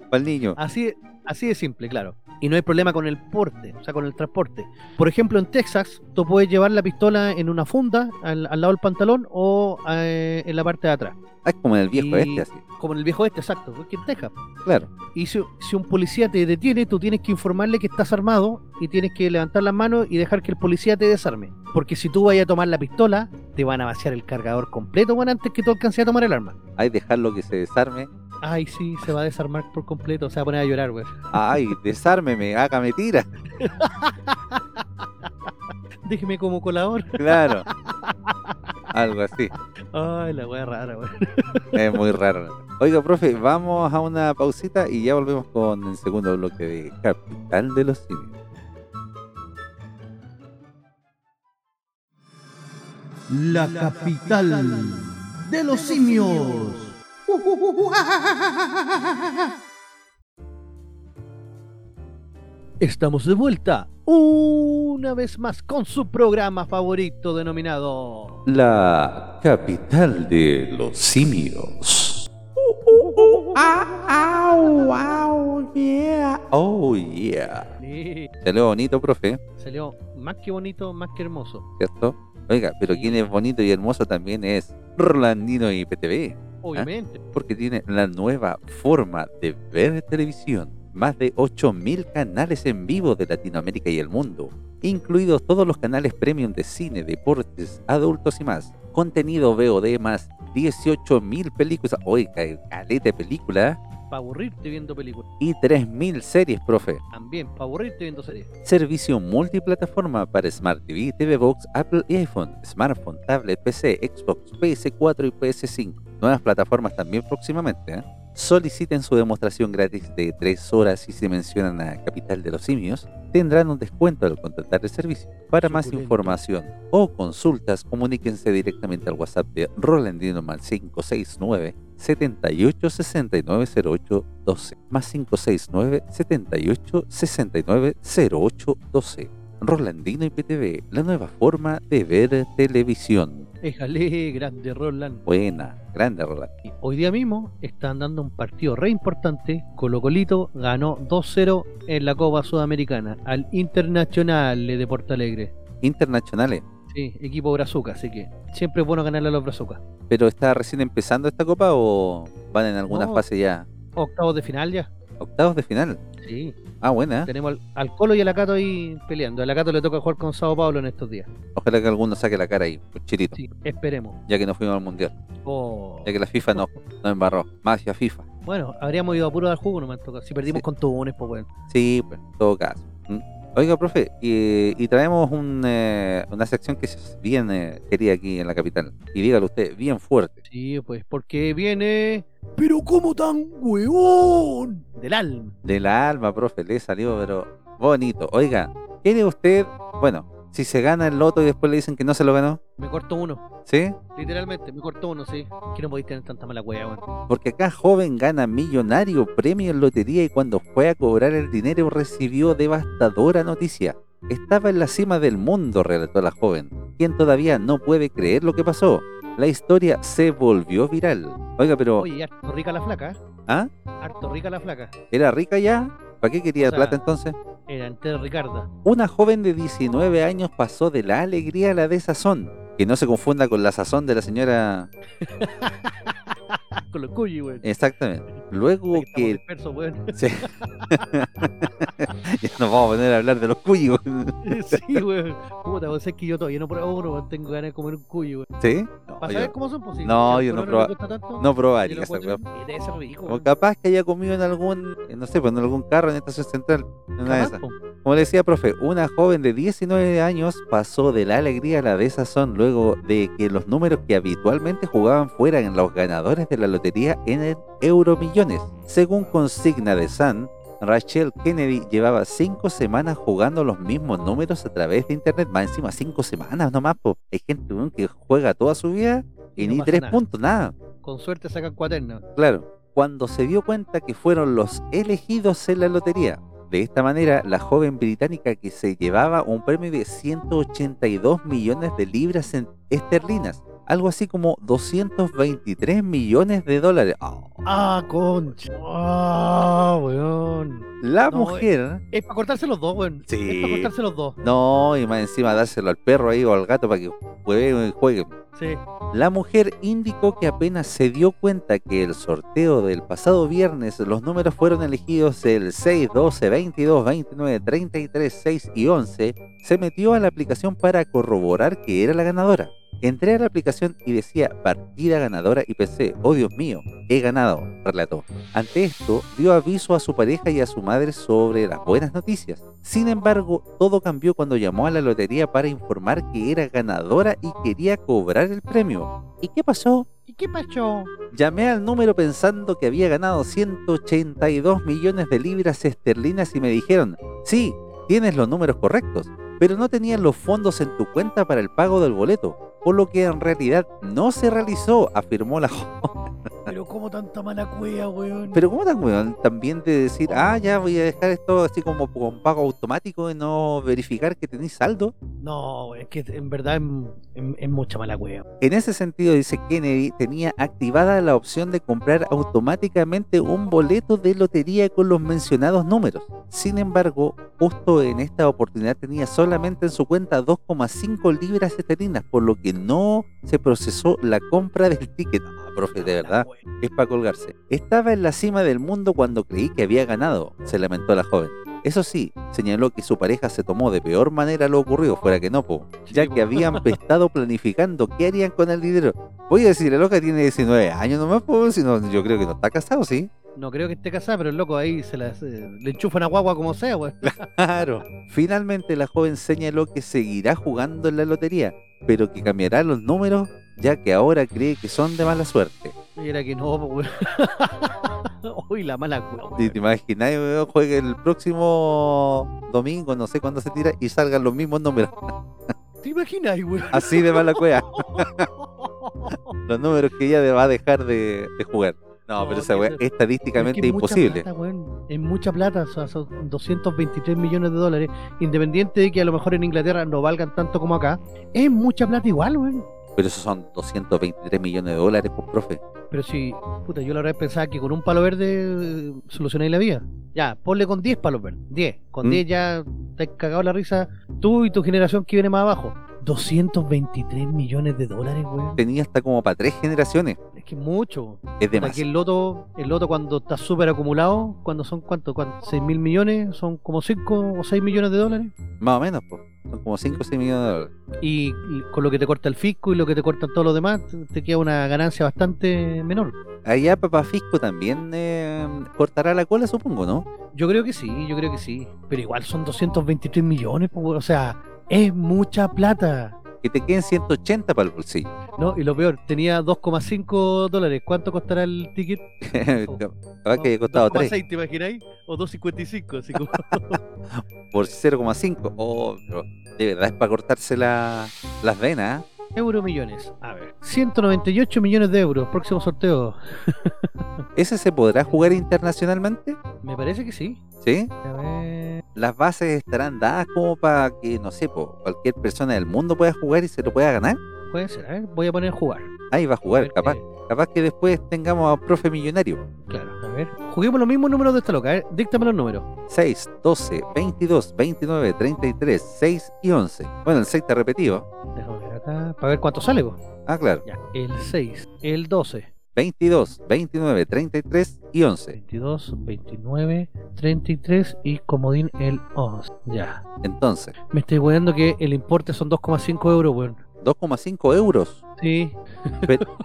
Para el niño. Así, así de simple, claro. Y no hay problema con el porte, o sea, con el transporte. Por ejemplo, en Texas, tú puedes llevar la pistola en una funda al, al lado del pantalón o eh, en la parte de atrás. Ah, es como en el viejo y- este, así. Como en el viejo este, exacto, porque en Texas. Claro. Y si, si un policía te detiene, tú tienes que informarle que estás armado y tienes que levantar las manos y dejar que el policía te desarme. Porque si tú vayas a tomar la pistola, te van a vaciar el cargador completo, bueno, antes que tú alcances a tomar el arma. Hay dejarlo que se desarme. Ay, sí, se va a desarmar por completo, se va a poner a llorar, güey. Ay, desármeme, hágame tira. Déjeme como colador. Claro. Algo así. Ay, la wea rara, güey. Es muy raro. Oiga, profe, vamos a una pausita y ya volvemos con el segundo bloque de Capital de los Simios. La capital de los simios. Estamos de vuelta una vez más con su programa favorito denominado La capital de los simios. wow, yeah. Oh, yeah. Sí, Salió bonito, profe, salió más que bonito, más que hermoso. ¿cierto? Oiga, pero quien es bonito y hermoso también es Rolandino y PTV, Obviamente. porque tiene la nueva forma de ver televisión. Más de 8.000 canales en vivo de Latinoamérica y el mundo, incluidos todos los canales premium de cine, deportes, adultos y más. Contenido VOD más 18.000 películas, oiga, caleta de película, Para aburrirte viendo películas. y 3.000 series, profe. También, para aburrirte viendo series. Servicio multiplataforma para Smart TV, TV Box, Apple y iPhone, smartphone, tablet, PC, Xbox, PS4 y PS5. Nuevas plataformas también próximamente. ¿eh? Soliciten su demostración gratis de 3 horas y si mencionan a Capital de los Simios, tendrán un descuento al contratar el servicio. Para más información o consultas, comuníquense directamente al WhatsApp de Rolandino más 569 78 69 08 12 más 569 78 69 08 12 Rolandino IPTV, la nueva forma de ver televisión. Éjale, grande Roland. Buena, grande Roland. Y Hoy día mismo están dando un partido re importante. Colo Colito ganó 2-0 en la Copa Sudamericana al Internacional de Porto Alegre. Internacionales, Sí, equipo Brazuca, así que siempre es bueno ganarle a los Brazucas. pero está recién empezando esta copa o van en alguna No. fase ya? Octavos de final ya. Octavos de final. Sí, Ah, buena. tenemos al, al Colo y al Acato ahí peleando. Al Acato le toca jugar con Sao Paulo en estos días. Ojalá que alguno saque la cara ahí, un chirito, Sí, esperemos. ya que no fuimos al mundial, Oh. ya que la FIFA no, no embarró. Magia FIFA. Bueno, habríamos ido a puro dar jugo, no me tocado. Si perdimos Sí. con Tunes, pues bueno. Sí, pues, en todo caso. Mm. Oiga, profe, y, y traemos un, eh, una sección que es bien eh, querida aquí en la capital. Y dígalo usted, bien fuerte. Sí, pues porque viene. Pero ¿cómo tan huevón? Del alma. Del alma, profe, le salió, pero bonito. Oiga, ¿quiere usted, bueno, si se gana el loto y después le dicen que no se lo ganó? Me cortó uno. ¿Sí? Literalmente, me cortó uno, sí. Que no podéis tener tanta mala hueá, weón. Porque acá joven gana millonario premio en lotería y cuando fue a cobrar el dinero recibió devastadora noticia. Estaba en la cima del mundo, relató la joven, quien todavía no puede creer lo que pasó. La historia se volvió viral. Oiga, pero Oye, harto rica la flaca, ¿eh? ¿ah? Harto rica la flaca. ¿Era rica ya? ¿Para qué quería O sea, plata entonces? Era entera Ricarda. Una joven de 19 años pasó de la alegría a la desazón. Que no se confunda con la sazón de la señora. Con los cuyos, weón. Exactamente. Luego que. Sí. ya nos vamos a poner a hablar de los cuyos. sí, weón. Puta, vos sabés que yo todavía no pruebo uno. Tengo ganas de comer un cuyo, weón. ¿Sí? ¿Para yo- saber cómo son posibles? No, yo no proba- proba. no probaría O capaz que haya comido en algún, no sé, pues en algún carro en estación central. en Una de esas. Como le decía, profe, una joven de 19 años pasó de la alegría a la desazón luego de que los números que habitualmente jugaban fueran los ganadores de la lotería en el Euromillones. Según consigna de Sun, Rachel Kennedy llevaba cinco semanas jugando los mismos números a través de internet. Más encima, cinco semanas nomás, po. Hay gente que juega toda su vida y, Y no ni tres nada. puntos, nada. Con suerte sacan cuaternos. Claro, cuando se dio cuenta que fueron los elegidos en la lotería. De esta manera, la joven británica que se llevaba un premio de 182 millones de libras esterlinas, algo así como 223 millones de dólares. Ah, Ah, concha. Ah, weón. La No, mujer, Es para cortarse los dos, weón. Sí. Es para cortarse los dos. no, y más encima dárselo al perro ahí o al gato para que juegue, juegue. Sí. La mujer indicó que apenas se dio cuenta que el sorteo del pasado viernes los números fueron elegidos el 6, 12, 22, 29, 33, 6 y 11, se metió a la aplicación para corroborar que era la ganadora. Entré a la aplicación y decía partida ganadora y pensé, oh Dios mío, he ganado, relató. Ante esto, dio aviso a su pareja y a su madre sobre las buenas noticias. Sin embargo, todo cambió cuando llamó a la lotería para informar que era ganadora y quería cobrar el premio. ¿Y qué pasó? ¿Y qué pasó? Llamé al número pensando que había ganado 182 millones de libras esterlinas y me dijeron, sí, tienes los números correctos, pero no tenían los fondos en tu cuenta para el pago del boleto, por lo que en realidad no se realizó, afirmó la joven. Pero como tanta mala cueva, weón. Pero ¿cómo tan weón? También de decir, ah, ya voy a dejar esto así como con pago automático y no verificar que tenéis saldo. No, es que en verdad es, mucha mala cueva. En ese sentido, dice Kennedy, tenía activada la opción de comprar automáticamente un boleto de lotería con los mencionados números. Sin embargo, justo en esta oportunidad tenía solamente en su cuenta 2,5 libras esterlinas, por lo que no se procesó la compra del ticket. Ah, profe, de verdad, es para colgarse. Estaba en la cima del mundo cuando creí que había ganado, se lamentó la joven. Eso sí, señaló que su pareja se tomó de peor manera lo ocurrido, fuera que no, po, ya que habían estado planificando qué harían con el dinero. Voy a decir, la loca tiene 19 años nomás, pues, si no, yo creo que no está casado, ¿sí? No creo que esté casada, pero el loco ahí se la, se- le enchufa una guagua como sea, weón. Claro. Finalmente la joven señaló que seguirá jugando en la lotería, pero que cambiará los números ya que ahora cree que son de mala suerte. Era que no, weón. Uy, la mala cueva, ¿Te, te imaginas weón, juegue el próximo domingo, no sé cuándo se tira, y salgan los mismos números? ¿Te imaginas, weón? Así de mala cueva. Los números que ella va a dejar de, de jugar. No, No, pero esa weá eso- estadísticamente Es que es mucha imposible. plata, weón. Es mucha plata, o sea, son 223 millones de dólares. Independiente de que a lo mejor en Inglaterra no valgan tanto como acá, es mucha plata igual, weón. Pero esos son 223 millones de dólares, pues, profe. Pero si, puta, yo la verdad pensaba que con un palo verde eh, solucionáis la vida. Ya, ponle con 10 palos verdes. 10. Con ¿Mm? 10 ya te has cagado la risa tú y tu generación que viene más abajo. 223 millones de dólares, weón. Tenía hasta como para tres generaciones. Es que es mucho. Es demasiado. el loto, el loto cuando está súper acumulado, cuando son cuánto, cuánto, 6 mil millones, son como 5 o 6 millones de dólares. Más o menos, pues. Son como 5 o 6 millones de dólares. Y con lo que te corta el fisco y lo que te cortan todos los demás, te- queda una ganancia bastante menor. Allá Papá Fisco también eh, cortará la cola, supongo, ¿no? Yo creo que sí, yo creo que sí. Pero igual son 223 millones, po, o sea, es mucha plata. Que te queden 180 para el bolsillo. ¿No? Y lo peor, tenía 2,5 dólares. ¿Cuánto costará el ticket? Capaz que costado 3 2,6, ¿te imagináis? O 2,55, así como... por 0,5. Oh, de verdad es para cortarse la- las venas. ¿eh? Euro millones. A ver. 198 millones de euros. Próximo sorteo. ¿Ese se podrá jugar internacionalmente? Me parece que sí. ¿Sí? A ver. Las bases estarán dadas como para que, no sé, po, cualquier persona del mundo pueda jugar y se lo pueda ganar. Puede ser, a ver. Voy a poner jugar. Ahí va a A jugar, ver capaz. qué- Capaz que después tengamos a profe millonario. Claro, ver, juguemos los mismos números de esta loca, ver, díctame los números. 6, 12, 22, 29, 33, 6 y 11. Bueno, el 6 está repetido. Déjame ver acá, para ver cuánto sale, vos. Ah, claro. Ya, el 6, el 12, 22, 29, 33 y 11. 22, 29, 33 y comodín el 11. Ya. Entonces, Me estoy weando que el importe son 2,5 euros, weón. 2,5 euros. Sí. Pero-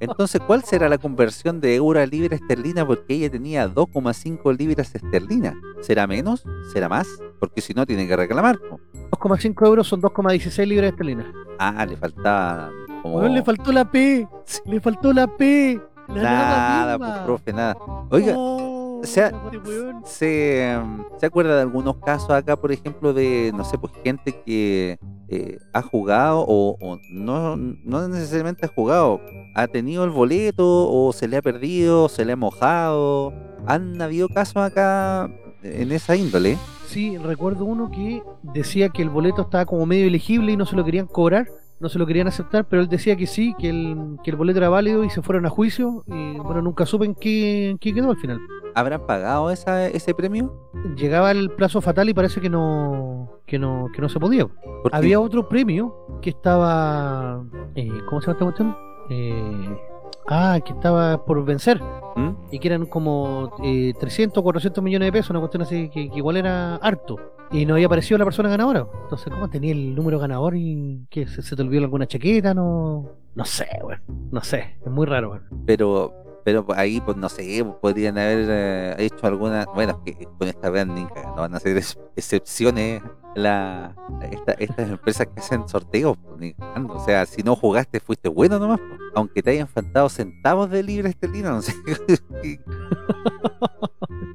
Entonces, ¿cuál será la conversión de euro a libra esterlina? Porque ella tenía 2,5 libras esterlinas. ¿Será menos? ¿Será más? Porque si no, tiene que reclamar. po. 2,5 euros son 2,16 libras esterlinas. Ah, le faltaba como... Weón, le faltó la P. Le faltó la P. La Nada, misma. pues, profe, nada. Oiga, Oh, o weón. ¿se, em, ¿se acuerda de algunos casos acá, por ejemplo, de, no sé, pues gente que eh, ha jugado o, o no, no necesariamente ha jugado, ha tenido el boleto o se le ha perdido, se le ha mojado? ¿Han habido casos acá en esa índole? Sí, recuerdo uno que decía que el boleto estaba como medio elegible y no se lo querían cobrar, no se lo querían aceptar, pero él decía que sí, que el, que el boleto era válido y se fueron a juicio y bueno, nunca supe en qué, en qué quedó al final. ¿Habrán pagado esa, ese premio? Llegaba el plazo fatal y parece que no que no, que no se podía. Había otro premio que estaba... eh, ¿Cómo se llama esta cuestión? Eh, ah, que estaba por vencer ¿Mm? y que eran como eh, 300 o 400 millones de pesos, una cuestión así que, que igual era harto. Y no había aparecido la persona ganadora. Entonces, ¿cómo tenía el número ganador y que se, se te olvidó alguna chaqueta? No, no sé, weón. No sé, es muy raro, weón. pero pero ahí pues no sé podrían haber eh, hecho alguna bueno que con esta branding no van a hacer ex- excepciones la esta- estas empresas que hacen sorteos pues, o sea si no jugaste fuiste bueno nomás pues. aunque te hayan faltado centavos de libre esterlina no sé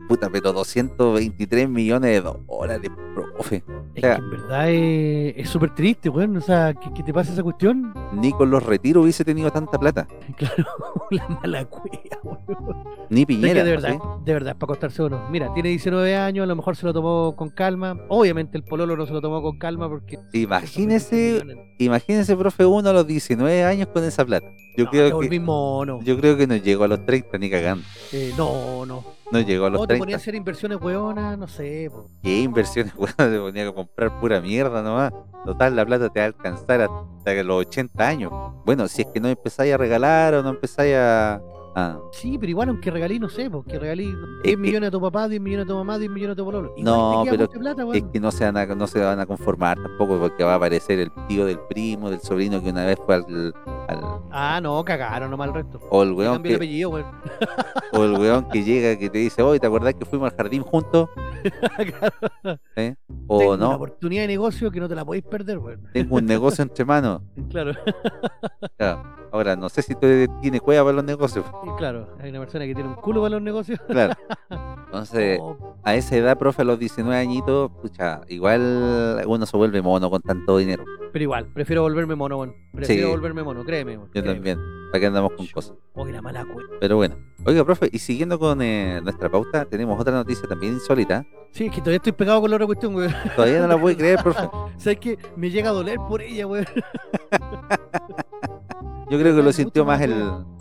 puta pero 223 millones de dólares profe Es sea- que en verdad es es súper triste, weón. O sea, que, que te pase esa cuestión. ni con los retiros hubiese tenido tanta plata Claro, la mala cueva, weón. ni Piñera de ¿no? verdad, ¿Sí? de verdad, para acostarse uno. Mira, tiene 19 años, a lo mejor se lo tomó con calma. Obviamente el pololo no se lo tomó con calma porque... imagínese Imagínense, profe, uno a los 19 años con esa plata. Yo No, creo que mono. yo creo que no llegó a los 30 ni cagando. Eh, no, no. No llegó a los O te ponía a 30. hacer inversiones weonas, no sé. po. ¿Qué inversiones, weón? Te ponía a comprar pura mierda nomás. Total, la plata te va a alcanzar hasta los 80 años. Bueno, si es que no empezáis a regalar o no empezáis a... a- Sí, pero igual aunque regalí, no sé, porque regalí 10 que- millones a tu papá, 10 millones a tu mamá, 10 millones a tu pololo. No, pero Es que no se, van a, no se van a conformar tampoco porque va a aparecer el tío del primo, del sobrino que una vez fue al... al- Ah, no, cagaron nomás el resto. o el weón el que, apellido, weón. o el weón que llega que te dice, oye, ¿te acordás que fuimos al jardín juntos? ¿Eh? O Tengo una no, oportunidad de negocio que no te la podéis perder, weón. tengo un negocio entre manos. Claro, Claro. Ahora, no sé si tú tienes cueva para los negocios. claro, hay una persona que tiene un culo para los negocios. Claro. Entonces, Oh, a esa edad, profe, a los 19 añitos, pucha, igual uno se vuelve mono con tanto dinero. pero igual, prefiero volverme mono, weón. Prefiero Sí. volverme mono, créeme, Yo créeme. también. ¿Para qué andamos con cosas? Oye, la mala cueva. Pero bueno. Oiga, profe, y siguiendo con eh, nuestra pauta, tenemos otra noticia también insólita. Sí, es que todavía estoy pegado con la otra cuestión, weón. Todavía no la puede creer, profe. ¿Sabes qué? Me llega a doler por ella, weón. Yo creo que lo sintió más el,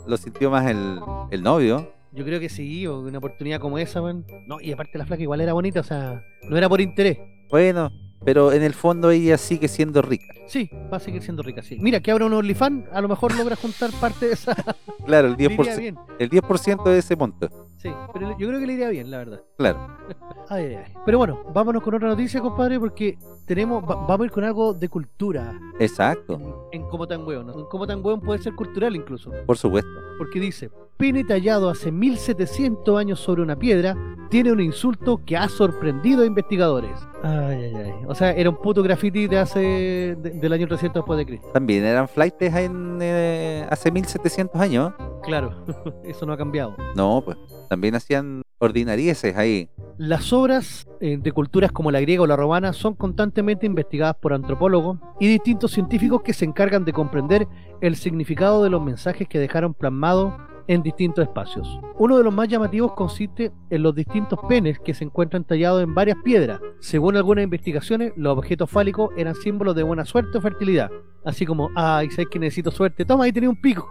lo sintió más el, el novio. Yo creo que sí, o una oportunidad como esa, weón. No, y aparte la flaca igual era bonita, o sea, no era por interés. Bueno, pero en el fondo ella sigue siendo rica. Sí, va a seguir siendo rica, sí. Mira, que abra un OnlyFans, a lo mejor logra juntar parte de esa. Claro, el Le iría 10%, bien. el 10 de ese monto. Sí, pero yo creo que le iría bien, la verdad. Claro. Ay, ay, ay. Pero bueno, vámonos con otra noticia, compadre, porque tenemos, va- vamos a ir con algo de cultura Exacto, en, en Como Tan Hueón. ¿no? En Como Tan Hueón puede ser cultural incluso, por supuesto. porque dice, pene tallado hace 1700 años sobre una piedra tiene un insulto que ha sorprendido a investigadores. Ay, ay, ay. O sea, era un puto graffiti de hace, de- del año 300 después de Cristo. También eran flights en, eh, hace 1700 años. Claro, eso no ha cambiado. No, pues también hacían ordinarieces ahí. Las obras eh, de culturas como la griega o la romana son constantemente investigadas por antropólogos y distintos científicos que se encargan de comprender el significado de los mensajes que dejaron plasmados en distintos espacios. Uno de los más llamativos consiste en los distintos penes que se encuentran tallados en varias piedras. Según algunas investigaciones, los objetos fálicos eran símbolos de buena suerte o fertilidad. Así como, ay, sabes que necesito suerte, toma, ahí tenía un pico.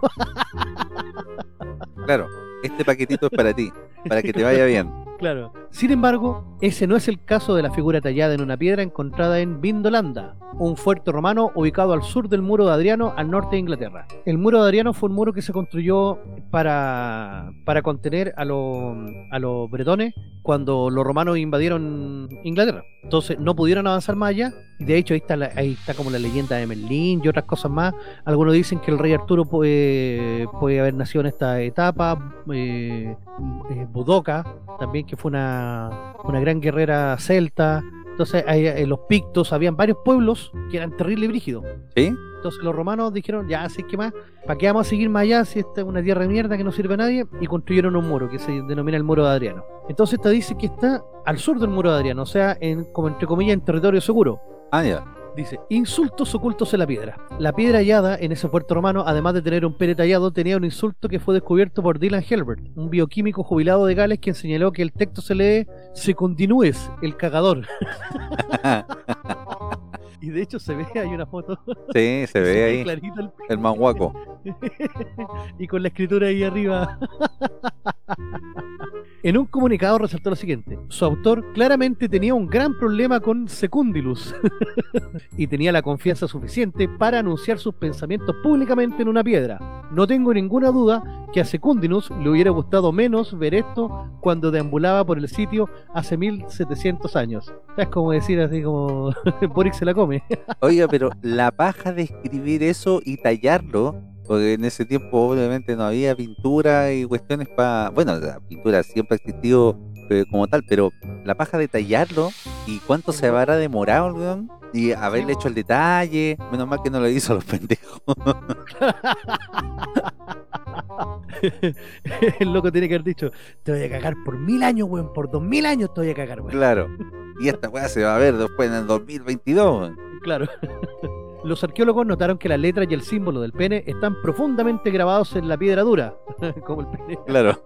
Claro. este paquetito es para ti, para que te vaya bien. Claro. Sin embargo, ese no es el caso de la figura tallada en una piedra encontrada en Vindolanda, un fuerte romano ubicado al sur del muro de Adriano, al norte de Inglaterra. El muro de Adriano fue un muro que se construyó para, para contener a, los a los bretones cuando los romanos invadieron Inglaterra. Entonces no pudieron avanzar más allá. De hecho ahí está, la- ahí está como la leyenda de Merlín y otras cosas más. Algunos dicen que el rey Arturo puede, puede haber nacido en esta etapa. Eh, eh, Budoka, también que fue una, una gran guerrera celta. Entonces hay, eh, los pictos, habían varios pueblos que eran terrible y brígidos. ¿Sí? Entonces los romanos dijeron, ya, así que más, ¿para qué vamos a seguir más allá si esta es una tierra de mierda que no sirve a nadie? Y construyeron un muro que se denomina el muro de Adriano. Entonces esta dice que está al sur del muro de Adriano, o sea, en, como entre comillas en territorio seguro. Ah, ya. Dice, insultos ocultos en la piedra. La piedra hallada en ese puerto romano, además de tener un pene tallado, tenía un insulto que fue descubierto por Dylan Helbert, un bioquímico jubilado de Gales, quien señaló que el texto se lee se continúes, el cagador. y de hecho se ve, hay una foto. Sí, se ve ahí clarito el el manguaco. y con la escritura ahí arriba. en un comunicado resaltó lo siguiente: su autor claramente tenía un gran problema con Secundilus y tenía la confianza suficiente para anunciar sus pensamientos públicamente en una piedra. No tengo ninguna duda que a Secundinus le hubiera gustado menos ver esto cuando deambulaba por el sitio hace 1700 años. Es como decir así como Boric se la come. Oiga, pero la paja de escribir eso y tallarlo, porque en ese tiempo obviamente no había pintura y cuestiones para... Bueno, la pintura siempre ha existido eh, como tal, pero la paja de tallarlo y cuánto se habrá demorado, weón, y haberle hecho el detalle, menos mal que no lo hizo a los pendejos. el loco tiene que haber dicho, te voy a cagar por mil años, weón, por dos mil años te voy a cagar, weón. claro. Y esta weá se va a ver después en el 2022, weón. Claro. Los arqueólogos notaron que la letra y el símbolo del pene están profundamente grabados en la piedra dura, como el pene, Claro.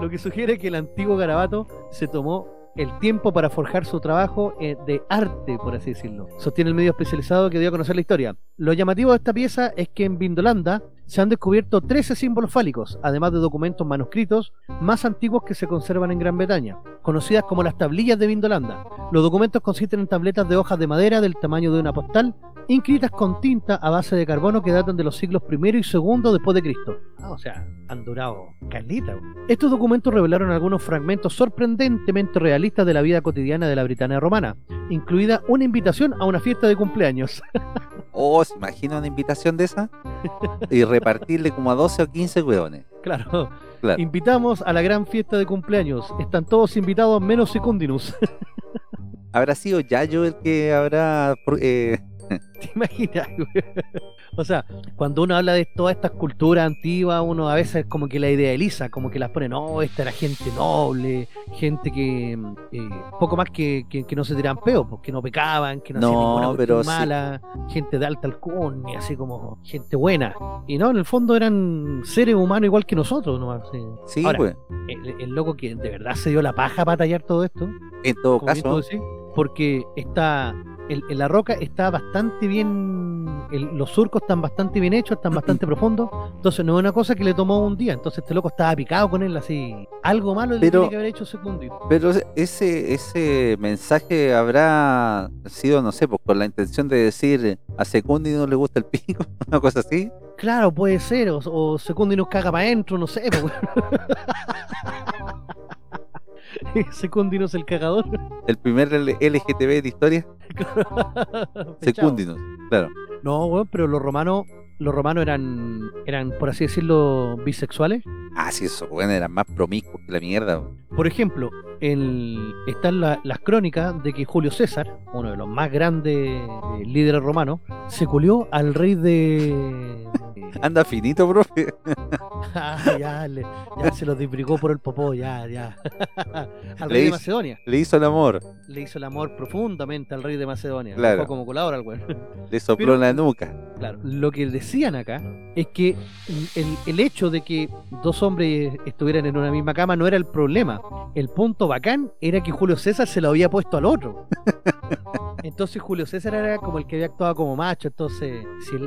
lo que sugiere que el antiguo garabato se tomó el tiempo para forjar su trabajo eh, de arte, por así decirlo. Sostiene el medio especializado que dio a conocer la historia. Lo llamativo de esta pieza es que en Vindolanda se han descubierto 13 símbolos fálicos, además de documentos manuscritos más antiguos que se conservan en Gran Bretaña, conocidas como las tablillas de Vindolanda. Los documentos consisten en tabletas de hojas de madera del tamaño de una postal, inscritas con tinta a base de carbono que datan de los siglos I y II después de Cristo. Ah, o sea, han durado calita. Estos documentos revelaron algunos fragmentos sorprendentemente realistas de la vida cotidiana de la Britania romana, incluida una invitación a una fiesta de cumpleaños. Oh, ¿se imagina una invitación de esa? Y repartirle como a 12 o 15 weones. claro. Claro. Invitamos a la gran fiesta de cumpleaños. Están todos invitados menos Secundinus. ¿Habrá sido Yayo el que habrá... eh, ¿Te imaginas? güey? O sea, cuando uno habla de todas estas culturas antiguas, uno a veces como que la idealiza, como que las pone, no, esta era gente noble, gente que mm, eh, poco más que, que, que no se tiraban peos, pues, que no pecaban, que no, hacían No, ninguna pero sí. mala, gente de alta alcurnia, así como gente buena. Y no, en el fondo eran seres humanos igual que nosotros, nomás. sí. Ahora, pues. El, el loco que de verdad se dio la paja para tallar todo esto, En todo caso, porque está el- la roca está bastante bien el- los surcos están bastante bien hechos están bastante profundos. Entonces no es una cosa que le tomó un día. Entonces este loco estaba picado con él así algo malo le Pero- tiene que haber hecho secundito pero ese ese mensaje habrá sido, no sé, pues con la intención de decir a Secundi no le gusta el pico, una cosa así. claro puede ser o, o segundo y nos caga para adentro no sé pues, Secundinos el cagador El primer LGTB de historia. Secundinos, claro. no weón, pero los romanos los romanos eran eran por así decirlo bisexuales Ah, sí, eso, bueno, eran más promiscuos que la mierda. weón. Por ejemplo, el- están la- las crónicas de que Julio César, uno de los más grandes eh, líderes romanos, se culió al rey de... Anda finito, profe. Ah, ya, le- ya se lo desbrigó por el popó, ya, ya. al Le rey de Macedonia. Le hizo el amor, Le hizo el amor profundamente al rey de Macedonia. Claro. Como colador al güey. le sopló Pero- en la nuca. Claro, lo que decían acá es que el, el hecho de que dos hombres estuvieran en una misma cama no era el problema. El punto bacán era que Julio César se lo había puesto al otro. Entonces Julio César era como el que había actuado como macho, entonces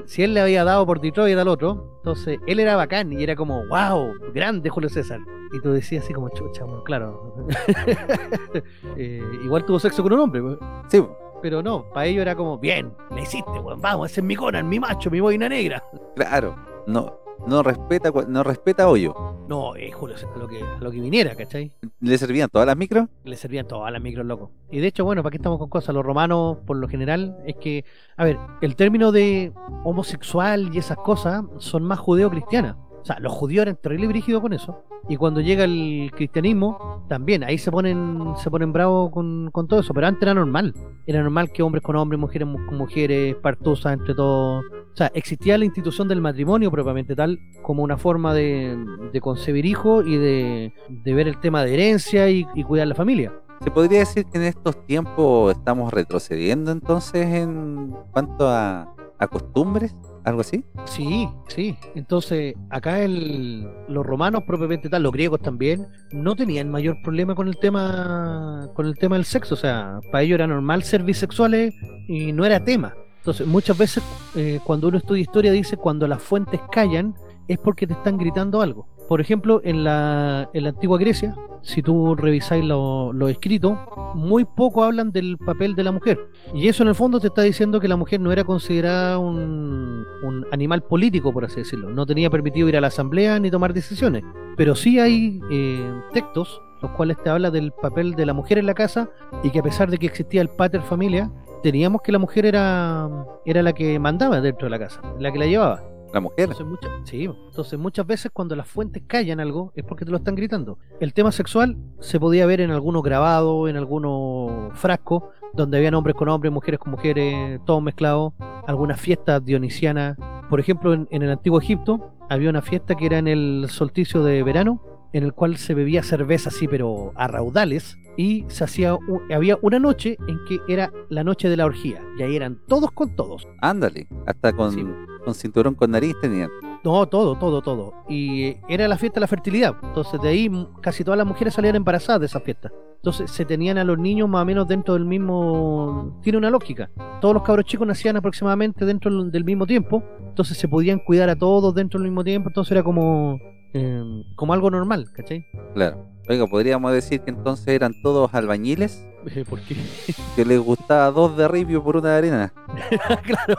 si él, le había dado por Detroit al otro, entonces él era bacán y era como, wow, grande Julio César. Y tú decías así como, chucha, claro. Eh, igual tuvo sexo con un hombre. Sí. Pero no, para ellos era como, bien, le hiciste, vamos, ese es mi Conan, mi macho, mi boina negra. Claro, no, no respeta no respeta hoyo. No, eh, Julio, a lo, que, lo que viniera, ¿cachai? ¿Le servían todas las micros? Le servían todas las micros, loco. Y de hecho, bueno, ¿para qué estamos con cosas? Los romanos, por lo general, es que, a ver, el término de homosexual y esas cosas son más judeo-cristianas. O sea, los judíos eran terrible brígidos con eso. Y cuando llega el cristianismo, también, ahí se ponen se ponen bravos con, todo eso. Pero antes era normal. Era normal que hombres con hombres, mujeres con mujeres, partusas entre todos. O sea, existía la institución del matrimonio propiamente tal, como una forma de, concebir hijos y de, ver el tema de herencia y, y cuidar la familia. ¿Se podría decir que en estos tiempos estamos retrocediendo entonces en cuanto a, a costumbres? ¿Algo así? Sí, sí. Entonces, acá el, los romanos propiamente tal, los griegos también, no tenían mayor problema con el tema con el tema del sexo. O sea, para ellos era normal ser bisexuales y no era tema. Entonces, muchas veces eh, cuando uno estudia historia dice cuando las fuentes callan es porque te están gritando algo. Por ejemplo, en la, en la antigua Grecia, si tú revisáis los lo escritos, muy poco hablan del papel de la mujer. Y eso en el fondo te está diciendo que la mujer no era considerada un, un animal político, por así decirlo. No tenía permitido ir a la asamblea ni tomar decisiones. Pero sí hay eh, textos los cuales te habla del papel de la mujer en la casa y que a pesar de que existía el pater familia, teníamos que la mujer era, era la que mandaba dentro de la casa, la que la llevaba. La. Entonces, sí, entonces muchas veces cuando las fuentes callan algo es porque te lo están gritando. El tema sexual se podía ver en algunos grabados, en algunos frascos, donde habían hombres con hombres, mujeres con mujeres, todo mezclado. Algunas fiestas dionisianas. Por ejemplo, en, en el antiguo Egipto había una fiesta que era en el solsticio de verano, en el cual se bebía cerveza así, pero a raudales, y se hacía había una noche en que era la noche de la orgía, y ahí eran todos con todos. Ándale, hasta con, con cinturón con nariz tenían. No, todo, todo, todo. Y era la fiesta de la fertilidad. Entonces de ahí casi todas las mujeres salían embarazadas de esa fiesta. Entonces se tenían a los niños más o menos dentro del mismo... Tiene una lógica. Todos los cabros chicos nacían aproximadamente dentro del mismo tiempo. Entonces se podían cuidar a todos dentro del mismo tiempo. Entonces era como... Em, como algo normal, ¿cachai? Claro. Oiga, podríamos decir que entonces eran todos albañiles. ¿Por qué? Que les gustaba dos de ripio por una de arena. claro.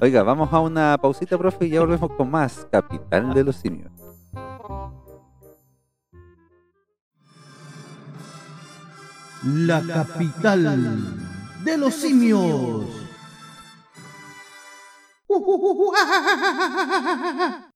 Oiga, vamos a una pausita, profe, y ya volvemos con más Capital de los Simios. La capital de los simios.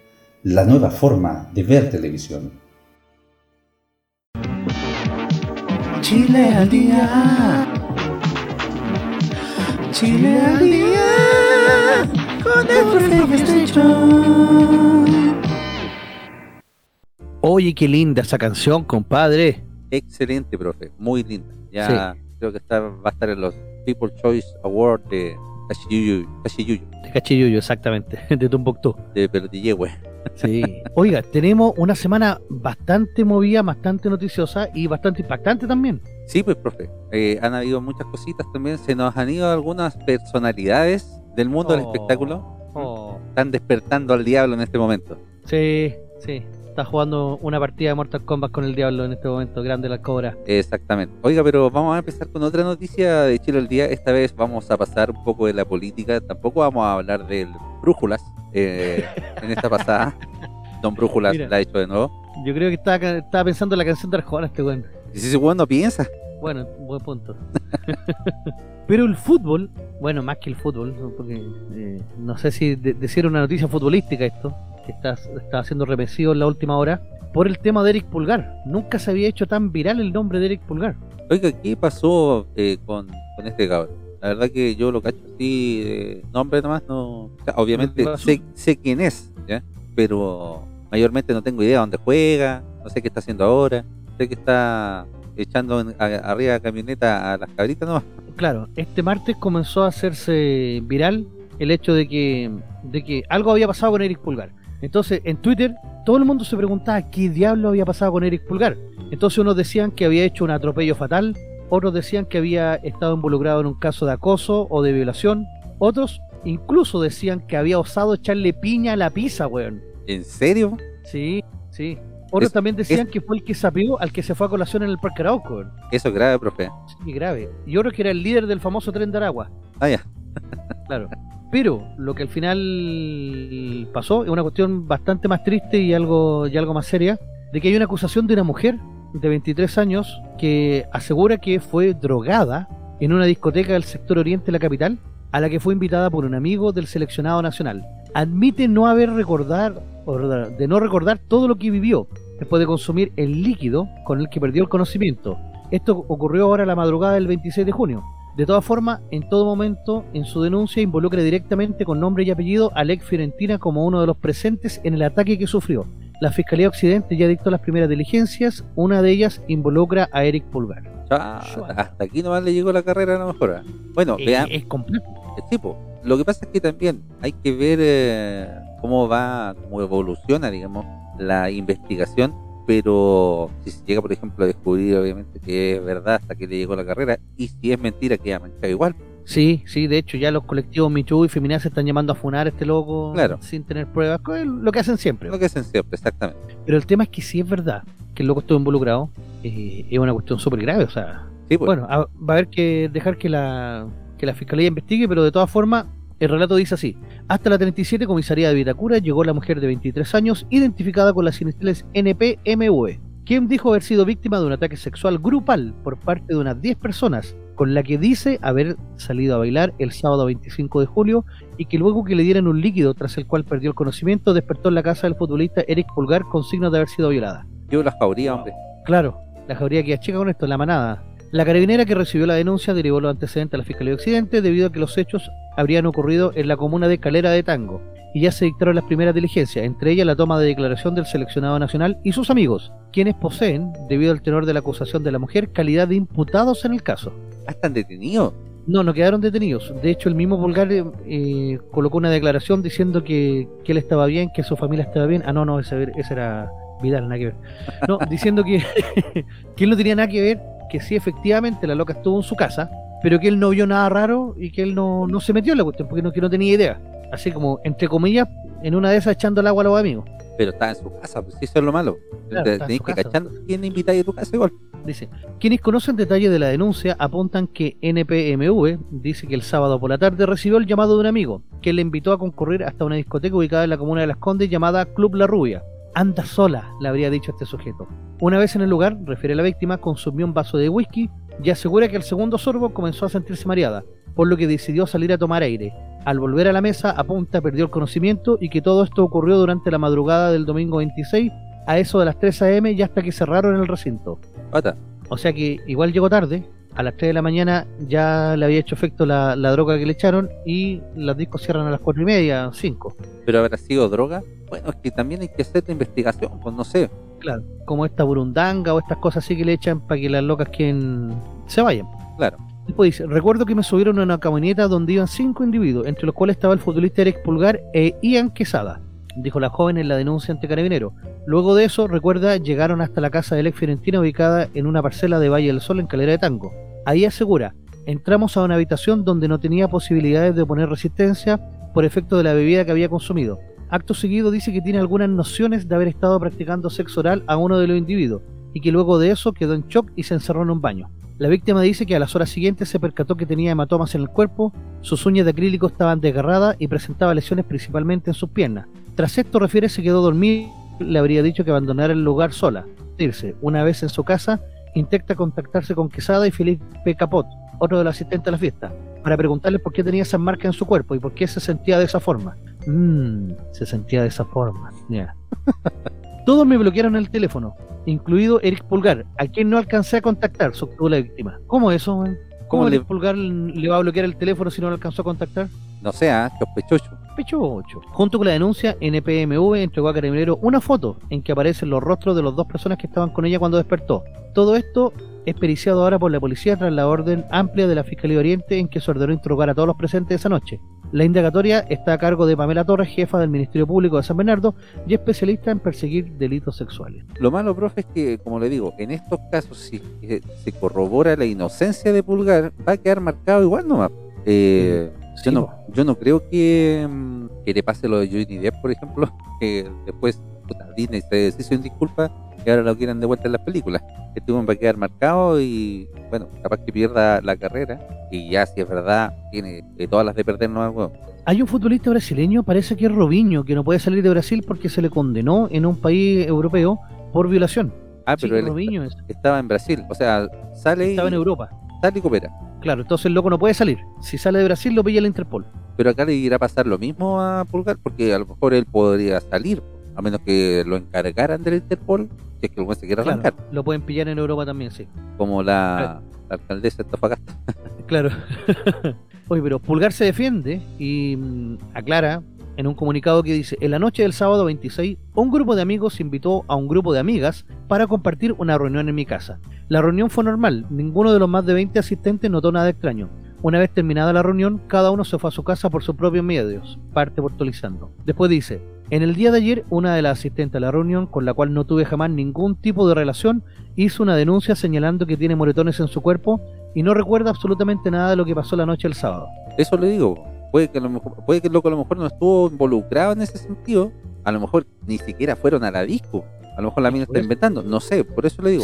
la nueva forma de ver televisión. Chile al día. Chile al día. Con el Oye, qué linda esa canción, compadre. Excelente, profe. Muy linda. Ya creo que está, va a estar en los People Choice Award de Cachiyuyo. De Cachiyuyo, exactamente. De Tumbuktu. De Perdillehue. Sí. Oiga, tenemos una semana bastante movida, bastante noticiosa y bastante impactante también. Sí, pues, profe. Eh, han habido muchas cositas también. Se nos han ido algunas personalidades del mundo del oh. espectáculo. Oh. Están despertando al diablo en este momento. Sí, sí. Está jugando una partida de Mortal Kombat con el diablo en este momento, grande la cobra. Exactamente. Oiga, pero vamos a empezar con otra noticia de Chile al día. Esta vez vamos a pasar un poco de la política. Tampoco vamos a hablar del Brújulas eh, en esta pasada. Don Brújulas la ha hecho de nuevo. Yo creo que estaba, estaba pensando en la canción de Arjona este weón. ¿Y si ese weón no piensa? Bueno, buen punto. Pero el fútbol, bueno, más que el fútbol, porque eh, no sé si decir una noticia futbolística esto, que está, está siendo remecido en la última hora, por el tema de Eric Pulgar. Nunca se había hecho tan viral el nombre de Eric Pulgar. Oiga, ¿qué pasó eh, con, con, este cabrón? La verdad que yo lo cacho así, eh, nombre nomás, no... obviamente sé, sé quién es, ¿ya? Pero mayormente no tengo idea dónde juega, no sé qué está haciendo ahora, sé que está echando arriba de la camioneta a las cabritas nomás. Claro, este martes comenzó a hacerse viral el hecho de que, de que algo había pasado con Eric Pulgar. Entonces, en Twitter, todo el mundo se preguntaba qué diablo había pasado con Eric Pulgar. Entonces, unos decían que había hecho un atropello fatal, otros decían que había estado involucrado en un caso de acoso o de violación, otros incluso decían que había osado echarle piña a la pizza, weón. ¿En serio? Sí, sí. Otros también decían que fue el que sapió al que se fue a colación en el Parque Arauco. Eso es grave, profe. Sí, grave. Y otro que era el líder del famoso tren de Aragua. Ah, ya. claro. Pero lo que al final pasó es una cuestión bastante más triste y algo, y algo más seria, de que hay una acusación de una mujer de 23 años que asegura que fue drogada en una discoteca del sector oriente de la capital, a la que fue invitada por un amigo del seleccionado nacional admite no haber recordar de no recordar todo lo que vivió después de consumir el líquido con el que perdió el conocimiento. Esto ocurrió ahora la madrugada del 26 de junio. De todas formas, en todo momento, en su denuncia involucra directamente con nombre y apellido a Lex Fiorentina como uno de los presentes en el ataque que sufrió. La Fiscalía Occidente ya dictó las primeras diligencias, una de ellas involucra a Eric Pulgar. hasta aquí nomás le llegó la carrera a lo mejor. Bueno, eh, vean. Es completo. Es tipo, lo que pasa es que también hay que ver eh, cómo va, cómo evoluciona, digamos, la investigación, pero si se llega, por ejemplo, a descubrir, obviamente, que es verdad hasta que le llegó la carrera, y si es mentira, queda manchado igual. Sí, sí, de hecho ya los colectivos Michu y Feminaz se están llamando a funar a este loco claro. sin tener pruebas, lo que hacen siempre. Lo que hacen siempre, exactamente. Pero el tema es que si es verdad que el loco estuvo involucrado, eh, es una cuestión súper grave, o sea... Sí, pues. Bueno, va a haber que dejar que la, que la fiscalía investigue, pero de todas formas, el relato dice así: Hasta la 37 comisaría de Vitacura llegó la mujer de 23 años, identificada con las iniciales NPMV, quien dijo haber sido víctima de un ataque sexual grupal por parte de unas 10 personas, con la que dice haber salido a bailar el sábado 25 de julio y que luego que le dieran un líquido tras el cual perdió el conocimiento, despertó en la casa del futbolista Eric Pulgar con signos de haber sido violada. Yo la jauría, hombre. Claro, la jauría que chica con esto, la manada. La carabinera que recibió la denuncia derivó los antecedentes a la Fiscalía de Occidente debido a que los hechos habrían ocurrido en la comuna de Calera de Tango y ya se dictaron las primeras diligencias, entre ellas la toma de declaración del seleccionado nacional y sus amigos, quienes poseen, debido al tenor de la acusación de la mujer, calidad de imputados en el caso. ¿Están detenidos? No, no quedaron detenidos. De hecho, el mismo Volgar eh, colocó una declaración diciendo que, él estaba bien, que su familia estaba bien. Ah, no, no, ese, ese era Vidal, nada que ver. No, diciendo que, que él no tenía nada que ver que sí, efectivamente, la loca estuvo en su casa, pero que él no vio nada raro y que él no, no se metió en la cuestión porque no, que no tenía idea. Así como, entre comillas, en una de esas echando el agua a los amigos. Pero está en su casa, pues eso es lo malo. Tenés que cachar quién invita a tu casa igual. Dice, quienes conocen detalles de la denuncia apuntan que NPMV dice que el sábado por la tarde recibió el llamado de un amigo, que le invitó a concurrir hasta una discoteca ubicada en la comuna de Las Condes llamada Club La Rubia. Anda sola, le habría dicho este sujeto. Una vez en el lugar, refiere la víctima, consumió un vaso de whisky y asegura que al segundo sorbo comenzó a sentirse mareada, por lo que decidió salir a tomar aire. Al volver a la mesa, apunta perdió el conocimiento y que todo esto ocurrió durante la madrugada del domingo 26, a eso de las 3 a.m. y hasta que cerraron el recinto. O sea que igual llegó tarde, a las 3 de la mañana ya le había hecho efecto la, droga que le echaron y los discos cierran a las 4 y media, 5. ¿Pero habrá sido droga? Bueno, es que también hay que hacer la investigación, pues no sé. Claro, como esta burundanga o estas cosas así que le echan para que las locas quien se vayan. Claro. Después dice, recuerdo que me subieron a una camioneta donde iban cinco individuos, entre los cuales estaba el futbolista Eric Pulgar e Ian Quesada, dijo la joven en la denuncia ante Carabinero. Luego de eso, recuerda, llegaron hasta la casa del ex Fiorentina ubicada en una parcela de Valle del Sol en Calera de Tango. Ahí asegura, entramos a una habitación donde no tenía posibilidades de oponer resistencia por efecto de la bebida que había consumido. Acto seguido dice que tiene algunas nociones de haber estado practicando sexo oral a uno de los individuos y que luego de eso quedó en shock y se encerró en un baño. La víctima dice que a las horas siguientes se percató que tenía hematomas en el cuerpo, sus uñas de acrílico estaban desgarradas y presentaba lesiones principalmente en sus piernas. Tras esto refiere se quedó dormido le habría dicho que abandonara el lugar sola. Irse, una vez en su casa, intenta contactarse con Quesada y Felipe Capot, otro de los asistentes a la fiesta, para preguntarles por qué tenía esas marcas en su cuerpo y por qué se sentía de esa forma. Mmm, se sentía de esa forma. Todos me bloquearon el teléfono, incluido Eric Pulgar, a quien no alcancé a contactar, sostuvo la víctima. ¿Cómo eso, ¿Cómo, Eric Pulgar le va a bloquear el teléfono si no lo alcanzó a contactar? No sé, ¿eh? sospechoso. Sospechoso. Junto con la denuncia, NPMV entregó a Carabinero una foto en que aparecen los rostros de las dos personas que estaban con ella cuando despertó. Todo esto es periciado ahora por la policía tras la orden amplia de la Fiscalía Oriente en que se ordenó interrogar a todos los presentes esa noche. La indagatoria está a cargo de Pamela Torres, jefa del Ministerio Público de San Bernardo y especialista en perseguir delitos sexuales. Lo malo, profe, es que, como le digo, en estos casos, si se corrobora la inocencia de Pulgar, va a quedar marcado igual nomás. Eh, yo, no, yo no creo que, mm, que le pase lo de Johnny Depp, por ejemplo, que después puta, Disney se hizo en disculpa y ahora lo quieran de vuelta en las películas. Este va a quedar marcado y, bueno, capaz que pierda la carrera y ya, si es verdad, tiene todas las de perder, no algo. Hay un futbolista brasileño, parece que es Robinho, que no puede salir de Brasil porque se le condenó en un país europeo por violación. Ah, pero él estaba en Brasil, o sea, sale Estaba en Europa. Y coopera. Claro, entonces el loco no puede salir. Si sale de Brasil lo pilla el Interpol. Pero acá le irá a pasar lo mismo a Pulgar, porque a lo mejor él podría salir, a menos que lo encargaran del Interpol, si es que el se quiere arrancar. lo pueden pillar en Europa también, sí. Como la, alcaldesa de Tofagasta. claro. Oye, pero Pulgar se defiende y mm, aclara en un comunicado que dice, en la noche del sábado 26, un grupo de amigos invitó a un grupo de amigas para compartir una reunión en mi casa. La reunión fue normal, ninguno de los más de 20 asistentes notó nada extraño. Una vez terminada la reunión, cada uno se fue a su casa por sus propios medios, parte portolizando. Después dice, en el día de ayer, una de las asistentes a la reunión, con la cual no tuve jamás ningún tipo de relación, hizo una denuncia señalando que tiene moretones en su cuerpo y no recuerda absolutamente nada de lo que pasó la noche del sábado. Eso le digo, puede que, lo mejor, puede que el loco a lo mejor no estuvo involucrado en ese sentido, a lo mejor ni siquiera fueron a la disco, a lo mejor la mina está inventando, no sé, por eso le digo.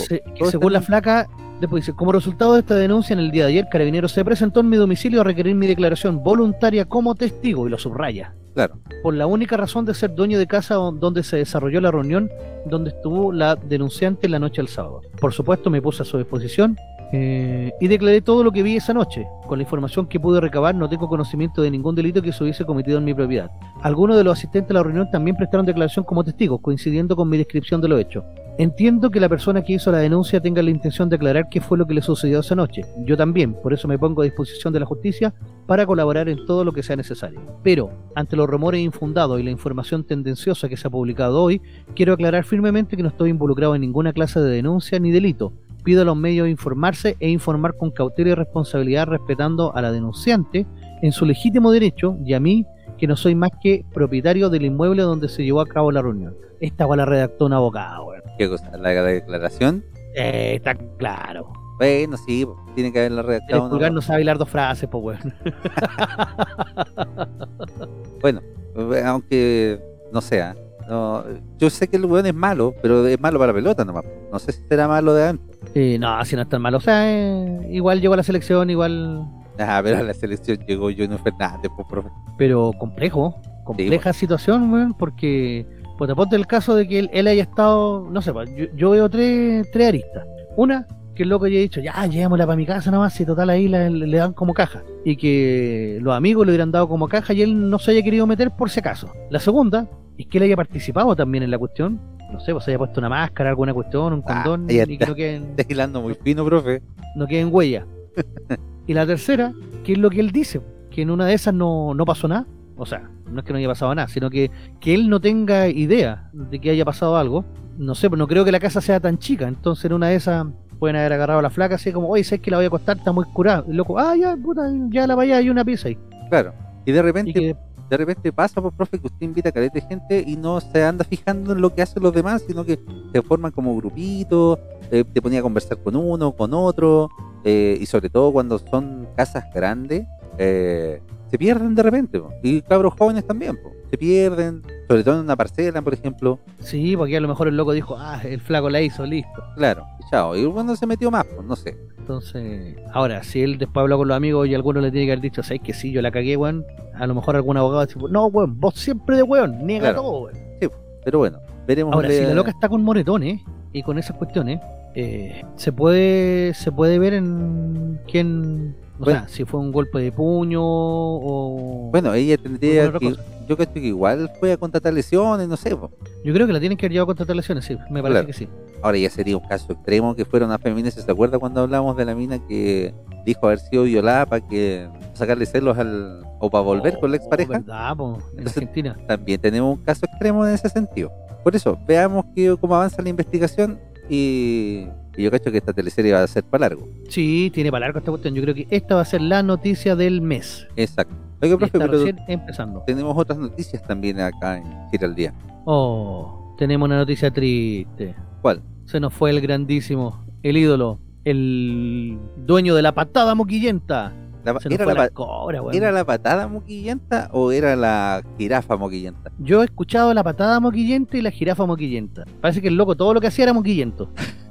según la flaca, después dice, como resultado de esta denuncia en el día de ayer, Carabinero se presentó en mi domicilio a requerir mi declaración voluntaria como testigo, y lo subraya. Claro. Por la única razón de ser dueño de casa donde se desarrolló la reunión, donde estuvo la denunciante la noche del sábado. Por supuesto, me puse a su disposición eh, y declaré todo lo que vi esa noche. Con la información que pude recabar no tengo conocimiento de ningún delito que se hubiese cometido en mi propiedad. Algunos de los asistentes a la reunión también prestaron declaración como testigos, coincidiendo con mi descripción de lo hecho. Entiendo que la persona que hizo la denuncia tenga la intención de aclarar qué fue lo que le sucedió esa noche. Yo también, por eso me pongo a disposición de la justicia para colaborar en todo lo que sea necesario. Pero, ante los rumores infundados y la información tendenciosa que se ha publicado hoy, quiero aclarar firmemente que no estoy involucrado en ninguna clase de denuncia ni delito pido a los medios informarse e informar con cautela y responsabilidad respetando a la denunciante en su legítimo derecho y a mí que no soy más que propietario del inmueble donde se llevó a cabo la reunión. Esta la redactó un abogado, ¿Qué cosa? ¿La declaración? Eh, está claro. Bueno, sí, tiene que haberla redactado. El lugar no sabe hablar dos frases, pues bueno. bueno, aunque no sea. No, yo sé que el weón es malo, pero es malo para la pelota nomás. No sé si será malo de antes. No, si no es tan malo. O sea, eh, igual llegó a la selección, igual. Ah, pero a la selección llegó Junior Fernández, pues, profe. Pero complejo, compleja situación, weón, porque. Pues te ponte el caso de que él, haya estado. No sé, pues, yo, veo tres, tres aristas. Una, que el loco haya dicho, ya, llevémosla para mi casa nomás, y total ahí le dan como caja. Y que los amigos le hubieran dado como caja y él no se haya querido meter por si acaso. La segunda, es que él haya participado también en la cuestión. No sé, pues haya puesto una máscara, alguna cuestión, un ah, condón, y que no queden. Está muy fino, profe. No queden huella. y la tercera, que es lo que él dice, que en una de esas no, no pasó nada. O sea, no es que no haya pasado nada, sino que, que él no tenga idea de que haya pasado algo. No sé, no creo que la casa sea tan chica. Entonces, en una de esas pueden haber agarrado a la flaca así como, oye, sé que la voy a acostar, está muy curada. Y loco, ah, ya, puta, ya la vaya, hay una pieza ahí. Claro. Y de repente de repente pasa, por profe, que usted invita a caleta de gente y no se anda fijando en lo que hacen los demás, sino que se forman como grupitos, eh, te ponía a conversar con uno, con otro, eh, y sobre todo cuando son casas grandes, eh, se pierden de repente, po. y cabros jóvenes también, po. Se pierden, sobre todo en una parcela, por ejemplo. Sí, porque a lo mejor el loco dijo, ah, el flaco la hizo, listo. Claro, y chao. Y bueno, se metió más, pues, no sé. Entonces, ahora, si él después habló con los amigos y alguno le tiene que haber dicho, ¿sabes que sí, yo la cagué, weón? A lo mejor algún abogado dice, no, weón, vos siempre de weón, niega Claro. todo, weón. Pero bueno, veremos. Ahora, si la loca está con moretones y con esas cuestiones, eh, se puede se puede ver en quién, o Bueno. sea, si fue un golpe de puño o... Bueno, ella tendría que. cosa. Yo creo que igual fue a contratar lesiones, no sé. po. Yo creo que la tienen que haber llevado contra lesiones, sí, me parece Claro. que sí. Ahora ya sería un caso extremo que fuera una feminista. ¿Se acuerda cuando hablamos de la mina que dijo haber sido violada para que sacarle celos al o para volver con la expareja? Oh, ¿Verdad, po? En Entonces- Argentina. También tenemos un caso extremo en ese sentido. Por eso, veamos que, cómo avanza la investigación y, y yo cacho que esta teleserie va a ser para largo. Sí, tiene para largo esta cuestión. Yo creo que esta va a ser la noticia del mes. Exacto. Oiga, profe, pero empezando. tenemos otras noticias también acá en Gira al Día. Oh, tenemos una noticia triste. ¿Cuál? Se nos fue el grandísimo, el ídolo, el dueño de la patada moquillenta. La- ¿era, la, cobra. ¿Era la patada moquillenta o era la jirafa moquillenta? Yo he escuchado la patada moquillenta y la jirafa moquillenta. Parece que el loco todo lo que hacía era moquillento.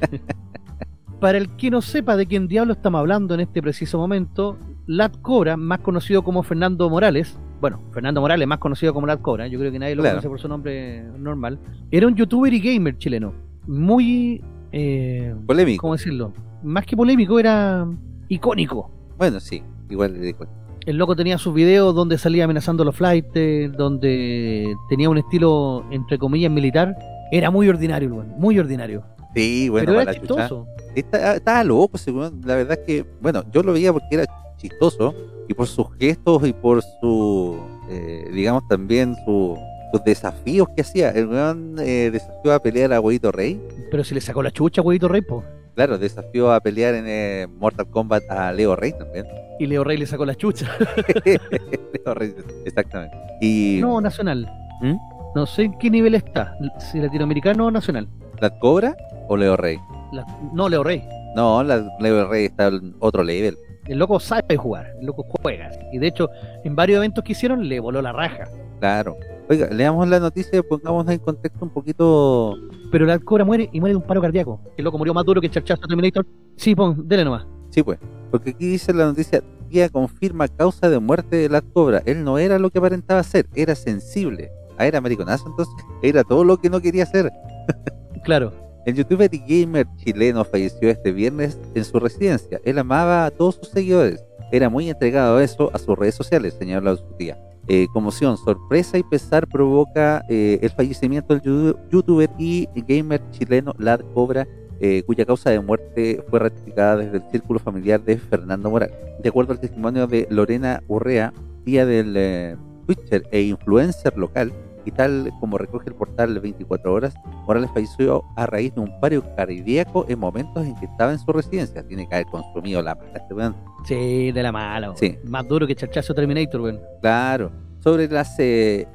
Para el que no sepa de quién diablo estamos hablando en este preciso momento, Lat Cobra, más conocido como Fernando Morales, bueno, Fernando Morales, más conocido como Lat Cobra, yo creo que nadie lo Claro. conoce por su nombre normal, era un youtuber y gamer chileno. Muy, eh, Polémico. ¿cómo decirlo? Más que polémico, era icónico. Bueno, sí, igual le digo. El loco tenía sus videos donde salía amenazando a los flights, donde tenía un estilo, entre comillas, militar. Era muy ordinario, muy ordinario. Sí, bueno, Pero para era la chucha. chistoso. Está- Estaba loco, weón. la verdad es que, bueno, yo lo veía porque era chistoso y por sus gestos y por su, eh, digamos, también su, sus desafíos que hacía. El weón eh, desafió a pelear a Huevito Rey. Pero si le sacó la chucha, huevito rey, po. Claro, desafió a pelear en eh, Mortal Kombat a Leo Rey también. Y Leo Rey le sacó la chucha. Leo Rey, exactamente. Y No, nacional. ¿Mm? No sé en qué nivel está. Si latinoamericano o nacional. ¿La Cobra o Leo Rey? La- no, Leo Rey. No, la Leo Rey está en otro level. El loco sabe jugar. El loco juega. Y de hecho, en varios eventos que hicieron, le voló la raja. Claro. Oiga, leamos la noticia y pongámonos en contexto un poquito. Pero la cobra muere y muere de un paro cardíaco. El loco murió más duro que el charchazo Terminator. Sí, pon, dele nomás. Sí, pues. Porque aquí dice la noticia: Tía confirma causa de muerte de la cobra. Él no era lo que aparentaba ser, era sensible. Ah, era mariconazo, entonces era todo lo que no quería hacer. Claro. El youtuber y gamer chileno falleció este viernes en su residencia. Él amaba a todos sus seguidores. Era muy entregado a eso, a sus redes sociales, señaló su tía. Eh, conmoción, sorpresa y pesar provoca eh, el fallecimiento del youtuber y gamer chileno Lad Cobra, eh, cuya causa de muerte fue ratificada desde el círculo familiar de Fernando Morales. De acuerdo al testimonio de Lorena Urrea, tía del eh, Twitcher e influencer local, y tal como recoge el portal 24 horas, Morales falleció a raíz de un paro cardíaco en momentos en que estaba en su residencia. Tiene que haber consumido la mala este weón. Sí, de la mala. Sí. Más duro que charchazo Terminator, weón. Claro. Sobre las eh,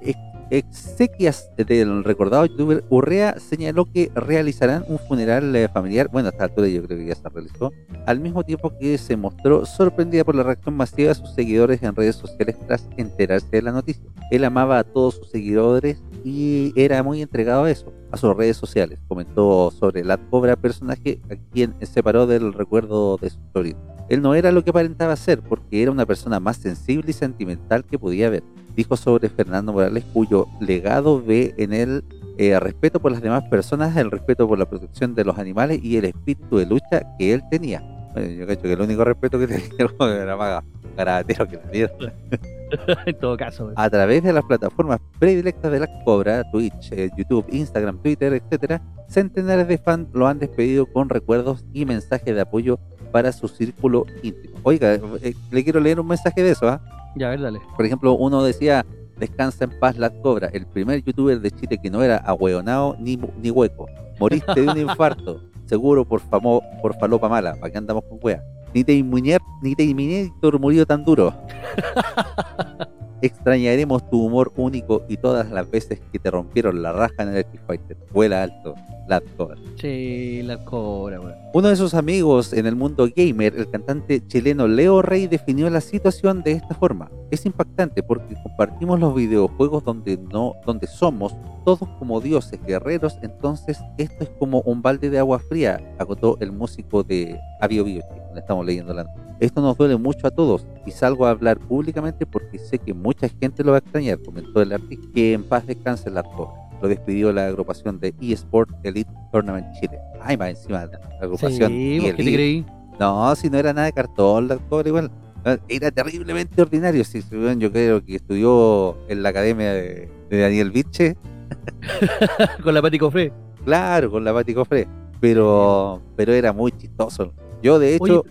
exequias del recordado youtuber, Urrea señaló que realizarán un funeral eh, familiar. Bueno, a esta altura yo creo que ya se realizó. Al mismo tiempo que se mostró sorprendida por la reacción masiva de sus seguidores en redes sociales tras enterarse de la noticia. Él amaba a todos sus seguidores y era muy entregado a eso, a sus redes sociales. Comentó sobre la Cobra, personaje a quien separó del recuerdo de su sobrino. Él no era lo que aparentaba ser, porque era una persona más sensible y sentimental que podía haber. Dijo sobre Fernando Morales, cuyo legado ve en él eh, respeto por las demás personas, el respeto por la protección de los animales y el espíritu de lucha que él tenía. Bueno, yo creo que el único respeto que tenía era más caratero que la mierda. en todo caso. A través de las plataformas predilectas de la Cobra, Twitch, eh, YouTube, Instagram, Twitter, etcétera, centenares de fans lo han despedido con recuerdos y mensajes de apoyo para su círculo íntimo. Oiga, eh, le quiero leer un mensaje de eso, ¿ah? Ya, a ver, dale. Por ejemplo, uno decía, descansa en paz la cobra, el primer youtuber de Chile que no era ahueonado ni, ni hueco. Moriste de un infarto, seguro por famo, por falopa mala, ¿para qué andamos con wea? Ni te inmuñer, ni te murió tan duro. Extrañaremos tu humor único y todas las veces que te rompieron la raja en el Street Fighter. Vuela alto, la Cobra. Sí, la Cobra, weón. Uno de sus amigos en el mundo gamer, el cantante chileno Leo Rey, definió la situación de esta forma. Es impactante porque compartimos los videojuegos donde no, donde somos todos como dioses guerreros, entonces esto es como un balde de agua fría, agotó el músico de Avio Bio, estamos leyendo la esto nos duele mucho a todos y salgo a hablar públicamente porque sé que mucha gente lo va a extrañar, comentó el artista, que en paz descanse el actor. Lo despidió la agrupación de eSport Elite Tournament Chile. Ay, más encima, la agrupación. Sí, ¿por qué te creí? No, si no era nada de cartón, el actor igual. Era terriblemente ordinario. Sí, yo creo que estudió en la academia de, Daniel Viche. con la Pati Cofré. Claro, con la Pati Cofré. Pero, pero era muy chistoso. Yo, de hecho,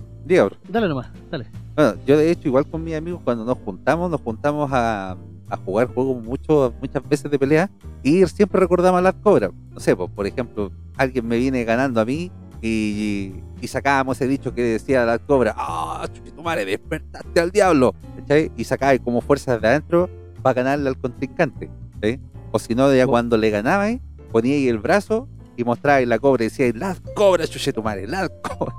Dale nomás, dale. Bueno, yo de hecho, igual con mis amigos, cuando nos juntamos, nos juntamos a, jugar juegos mucho, muchas veces de pelea y siempre recordamos a las cobras. No sé, pues, por ejemplo, alguien me viene ganando a mí y, sacábamos ese dicho que decía la cobra, ¡ah, oh, tu madre, despertaste al diablo! Y sacaba como fuerzas de adentro para ganarle al contrincante. O si no, ya cuando le ganaba, ponía ahí el brazo y mostraba la cobra y decía, las cobras, chuche tu madre, las cobras.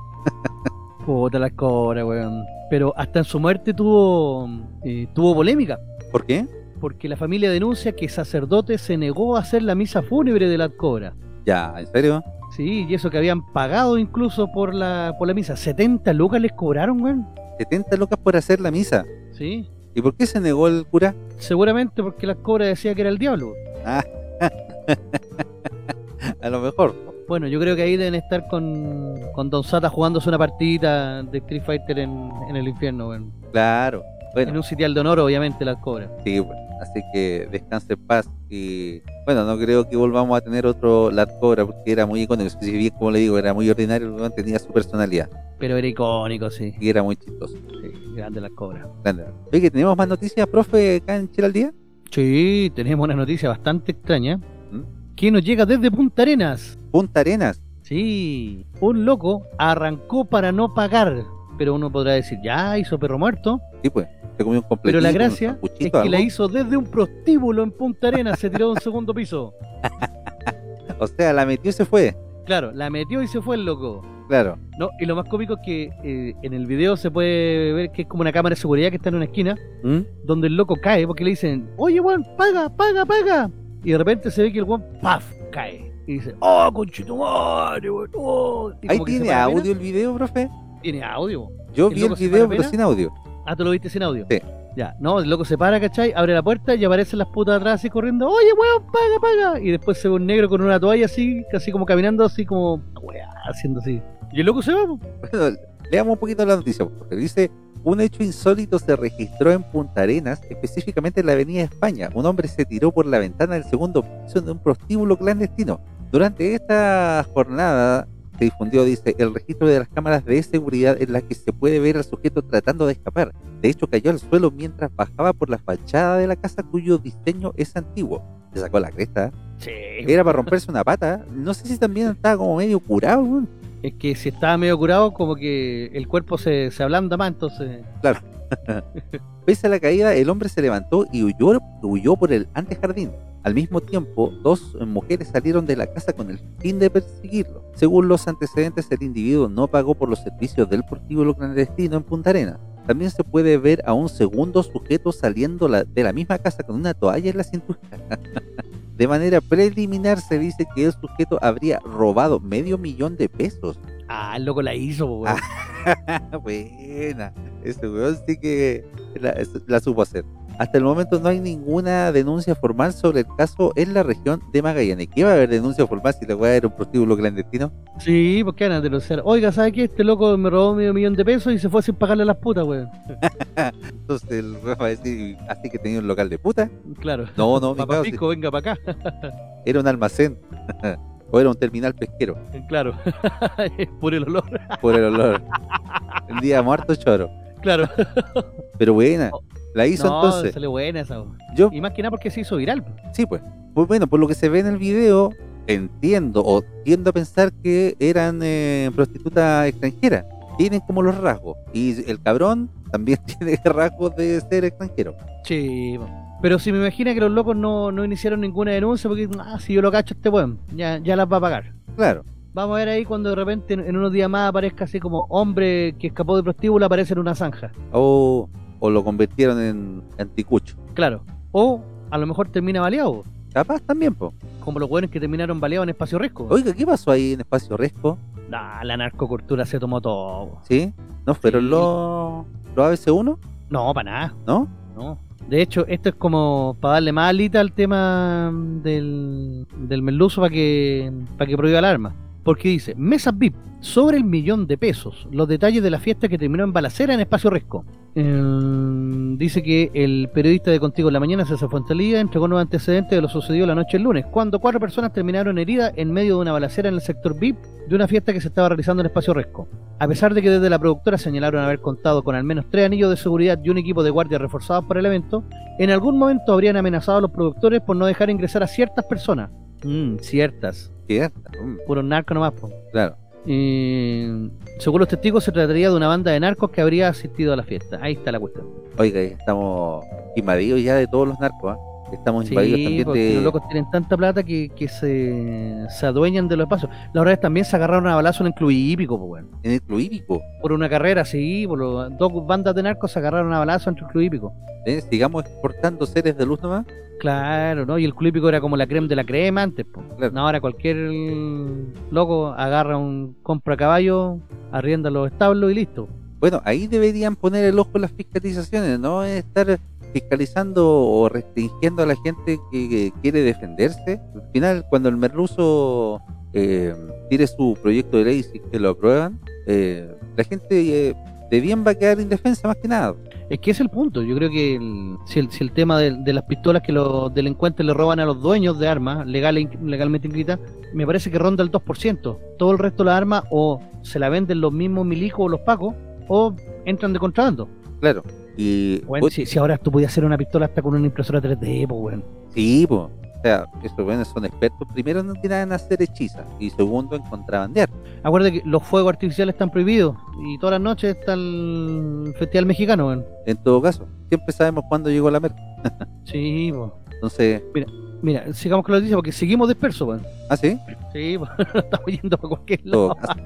Puta la cobra, weón. Pero hasta en su muerte tuvo, eh, tuvo polémica. ¿Por qué? Porque la familia denuncia que sacerdote se negó a hacer la misa fúnebre de la cobra. Ya, ¿en serio? Sí, y eso que habían pagado incluso por la, por la misa. 70 lucas les cobraron, weón. 70 lucas por hacer la misa. Sí. ¿Y por qué se negó el cura? Seguramente porque la cobra decía que era el diablo. Ah. a lo mejor. Bueno, yo creo que ahí deben estar con, con Don Sata jugándose una partidita de Street Fighter en, el infierno, bueno. Claro. En un sitial de honor, obviamente, las cobras. Sí, bueno. Así que descanse en paz. Y bueno, no creo que volvamos a tener otro Lat Cobra porque era muy icónico. Si bien, como le digo, era muy ordinario, tenía su personalidad. Pero era icónico, sí. Y era muy chistoso. Sí, grande Lat Cobra. Grande. Oye, ¿tenemos más noticias, profe, acá en Chile al día? Sí, tenemos una noticia bastante extraña. ¿Mm? Que nos llega desde Punta Arenas. Punta Arenas. Sí, un loco arrancó para no pagar, pero uno podrá decir, ya hizo perro muerto. Sí, pues, se comió un completo. Pero la gracia es que la hizo desde un prostíbulo en Punta Arenas, se tiró de un segundo piso. o sea, la metió y se fue. Claro, la metió y se fue el loco. Claro. No, y lo más cómico es que eh, en el video se puede ver que es como una cámara de seguridad que está en una esquina, ¿Mm? donde el loco cae porque le dicen, oye, weón, paga, paga, paga. Y de repente se ve que el weón, paf, cae y dice, oh, conchetumare, weón. Oh", ¿Ahí tiene audio el video, profe? Tiene audio. Yo vi el video, pero sin audio. Ah, ¿tú lo viste sin audio? Sí. Ya, no, el loco se para, ¿cachai? Abre la puerta y aparecen las putas atrás así corriendo, oye, weón, paga, paga. Y después se ve un negro con una toalla así, casi como caminando así como, weón, haciendo así. Y el loco se va. Bueno, leamos un poquito la noticia, porque dice, un hecho insólito se registró en Punta Arenas, específicamente en la Avenida España. Un hombre se tiró por la ventana del segundo piso de un prostíbulo clandestino. Durante esta jornada se difundió, dice, el registro de las cámaras de seguridad en las que se puede ver al sujeto tratando de escapar. De hecho, cayó al suelo mientras bajaba por la fachada de la casa cuyo diseño es antiguo. Se sacó la cresta. Sí. Era para romperse una pata. No sé si también estaba como medio curado es que si estaba medio curado, como que el cuerpo se, se ablanda más, entonces. Claro. Pese a la caída, el hombre se levantó y huyó, huyó por el antejardín. Al mismo tiempo, dos mujeres salieron de la casa con el fin de perseguirlo. Según los antecedentes, el individuo no pagó por los servicios del portíbulo clandestino en Punta Arena. También se puede ver a un segundo sujeto saliendo de la misma casa con una toalla en la cintura. De manera preliminar se dice que el sujeto habría robado medio millón de pesos. Ah, el loco la hizo, weón. buena. Ese weón sí que la supo hacer. Hasta el momento no hay ninguna denuncia formal sobre el caso en la región de Magallanes. ¿Qué va a haber denuncia formal si la weá era un prostíbulo clandestino? Sí, porque van a denunciar. Oiga, ¿sabe qué? Este loco me robó medio millón de pesos y se fue sin pagarle a las putas, weón. Entonces el weón va a decir, ¿así que tenía un local de puta? Claro. No, no, mi Papá Pico, venga para acá. era un almacén. o era un terminal pesquero. Claro. Por el olor. Por el olor. El día muerto choro. Claro. Pero buena. Oh, la hizo no, entonces. salió buena esa. Yo, y más que nada porque se hizo viral. Sí, pues. Pues bueno, por lo que se ve en el video, entiendo o tiendo a pensar que eran eh, prostitutas extranjeras. Tienen como los rasgos. Y el cabrón también tiene rasgos de ser extranjero. Sí, pero si me imagina que los locos no, no iniciaron ninguna denuncia porque, ah, si yo lo cacho este weón, ya, ya las va a pagar. Claro. Vamos a ver ahí cuando de repente en, unos días más aparezca así como hombre que escapó de prostíbulo aparece en una zanja. O, o lo convirtieron en anticucho. Claro. O a lo mejor termina baleado. Capaz también, po. Como los buenos que terminaron baleados en Espacio Resco. Oiga, ¿qué pasó ahí en Espacio Resco? Nah, la narcocultura se tomó todo. ¿Sí? ¿No fueron los, los ABC1? No, para nada. ¿No? No. De hecho, esto es como para darle más alita al tema del, del merluzo para que, para que prohíba el arma. Porque dice, mesas VIP, sobre el millón de pesos. Los detalles de la fiesta que terminó en balacera en Espacio Resco. Dice que el periodista de Contigo en la Mañana, César Fuentalía, entregó nuevos antecedentes de lo sucedido la noche del lunes, cuando cuatro personas terminaron heridas en medio de una balacera en el sector VIP de una fiesta que se estaba realizando en Espacio Resco. A pesar de que desde la productora señalaron haber contado con al menos tres anillos de seguridad y un equipo de guardia reforzados para el evento, en algún momento habrían amenazado a los productores por no dejar ingresar a ciertas personas. Mm, ciertas. Mm. Puro narco nomás. Claro. Eh, según los testigos, se trataría de una banda de narcos que habría asistido a la fiesta. Ahí está la cuestión. Oiga, estamos invadidos ya de todos los narcos. ¿ah? Estamos sí, invadidos también porque de. los locos tienen tanta plata que, que se, se adueñan de los espacios. La verdad es que también se agarraron a balazo en el club hípico, pues, bueno. En el club hípico. Por una carrera, sí, por los, dos bandas de narcos se agarraron a balazo entre el club hípico. ¿Eh? Sigamos exportando seres de luz nomás. Claro, ¿no? Y el club hípico era como la crema de la crema antes, pues. Claro. No, ahora cualquier loco agarra un compra caballo, arrienda los establos y listo. Bueno, ahí deberían poner el ojo en las fiscalizaciones, no estar fiscalizando o restringiendo a la gente que, que quiere defenderse. Al final, cuando el merluzo eh, tire su proyecto de ley y que lo aprueban, eh, la gente eh, de bien va a quedar indefensa más que nada. Es que ese es el punto. Yo creo que el- si, el, si el tema de, de las pistolas que los delincuentes le roban a los dueños de armas, legal in- legalmente inscritas, me parece que ronda el 2%. Todo el resto de las armas o se la venden los mismos milicos o los pacos o entran de contrabando. Claro. Y Bueno, si, si ahora tú podías hacer una pistola hasta con una impresora 3D, pues bueno. sí, po. o sea, estos buenos son expertos. Primero, no tienen hacer hechizas y segundo, en contrabandear. Acuérdate que los fuegos artificiales están prohibidos y todas las noches está el Festival Mexicano, weón. En todo caso, siempre sabemos cuándo llegó la merca. Sí, pues. Entonces, Mira, sigamos con la noticia porque seguimos dispersos, weón. ¿ah, sí? Sí, pues, estamos yendo a cualquier todo lado.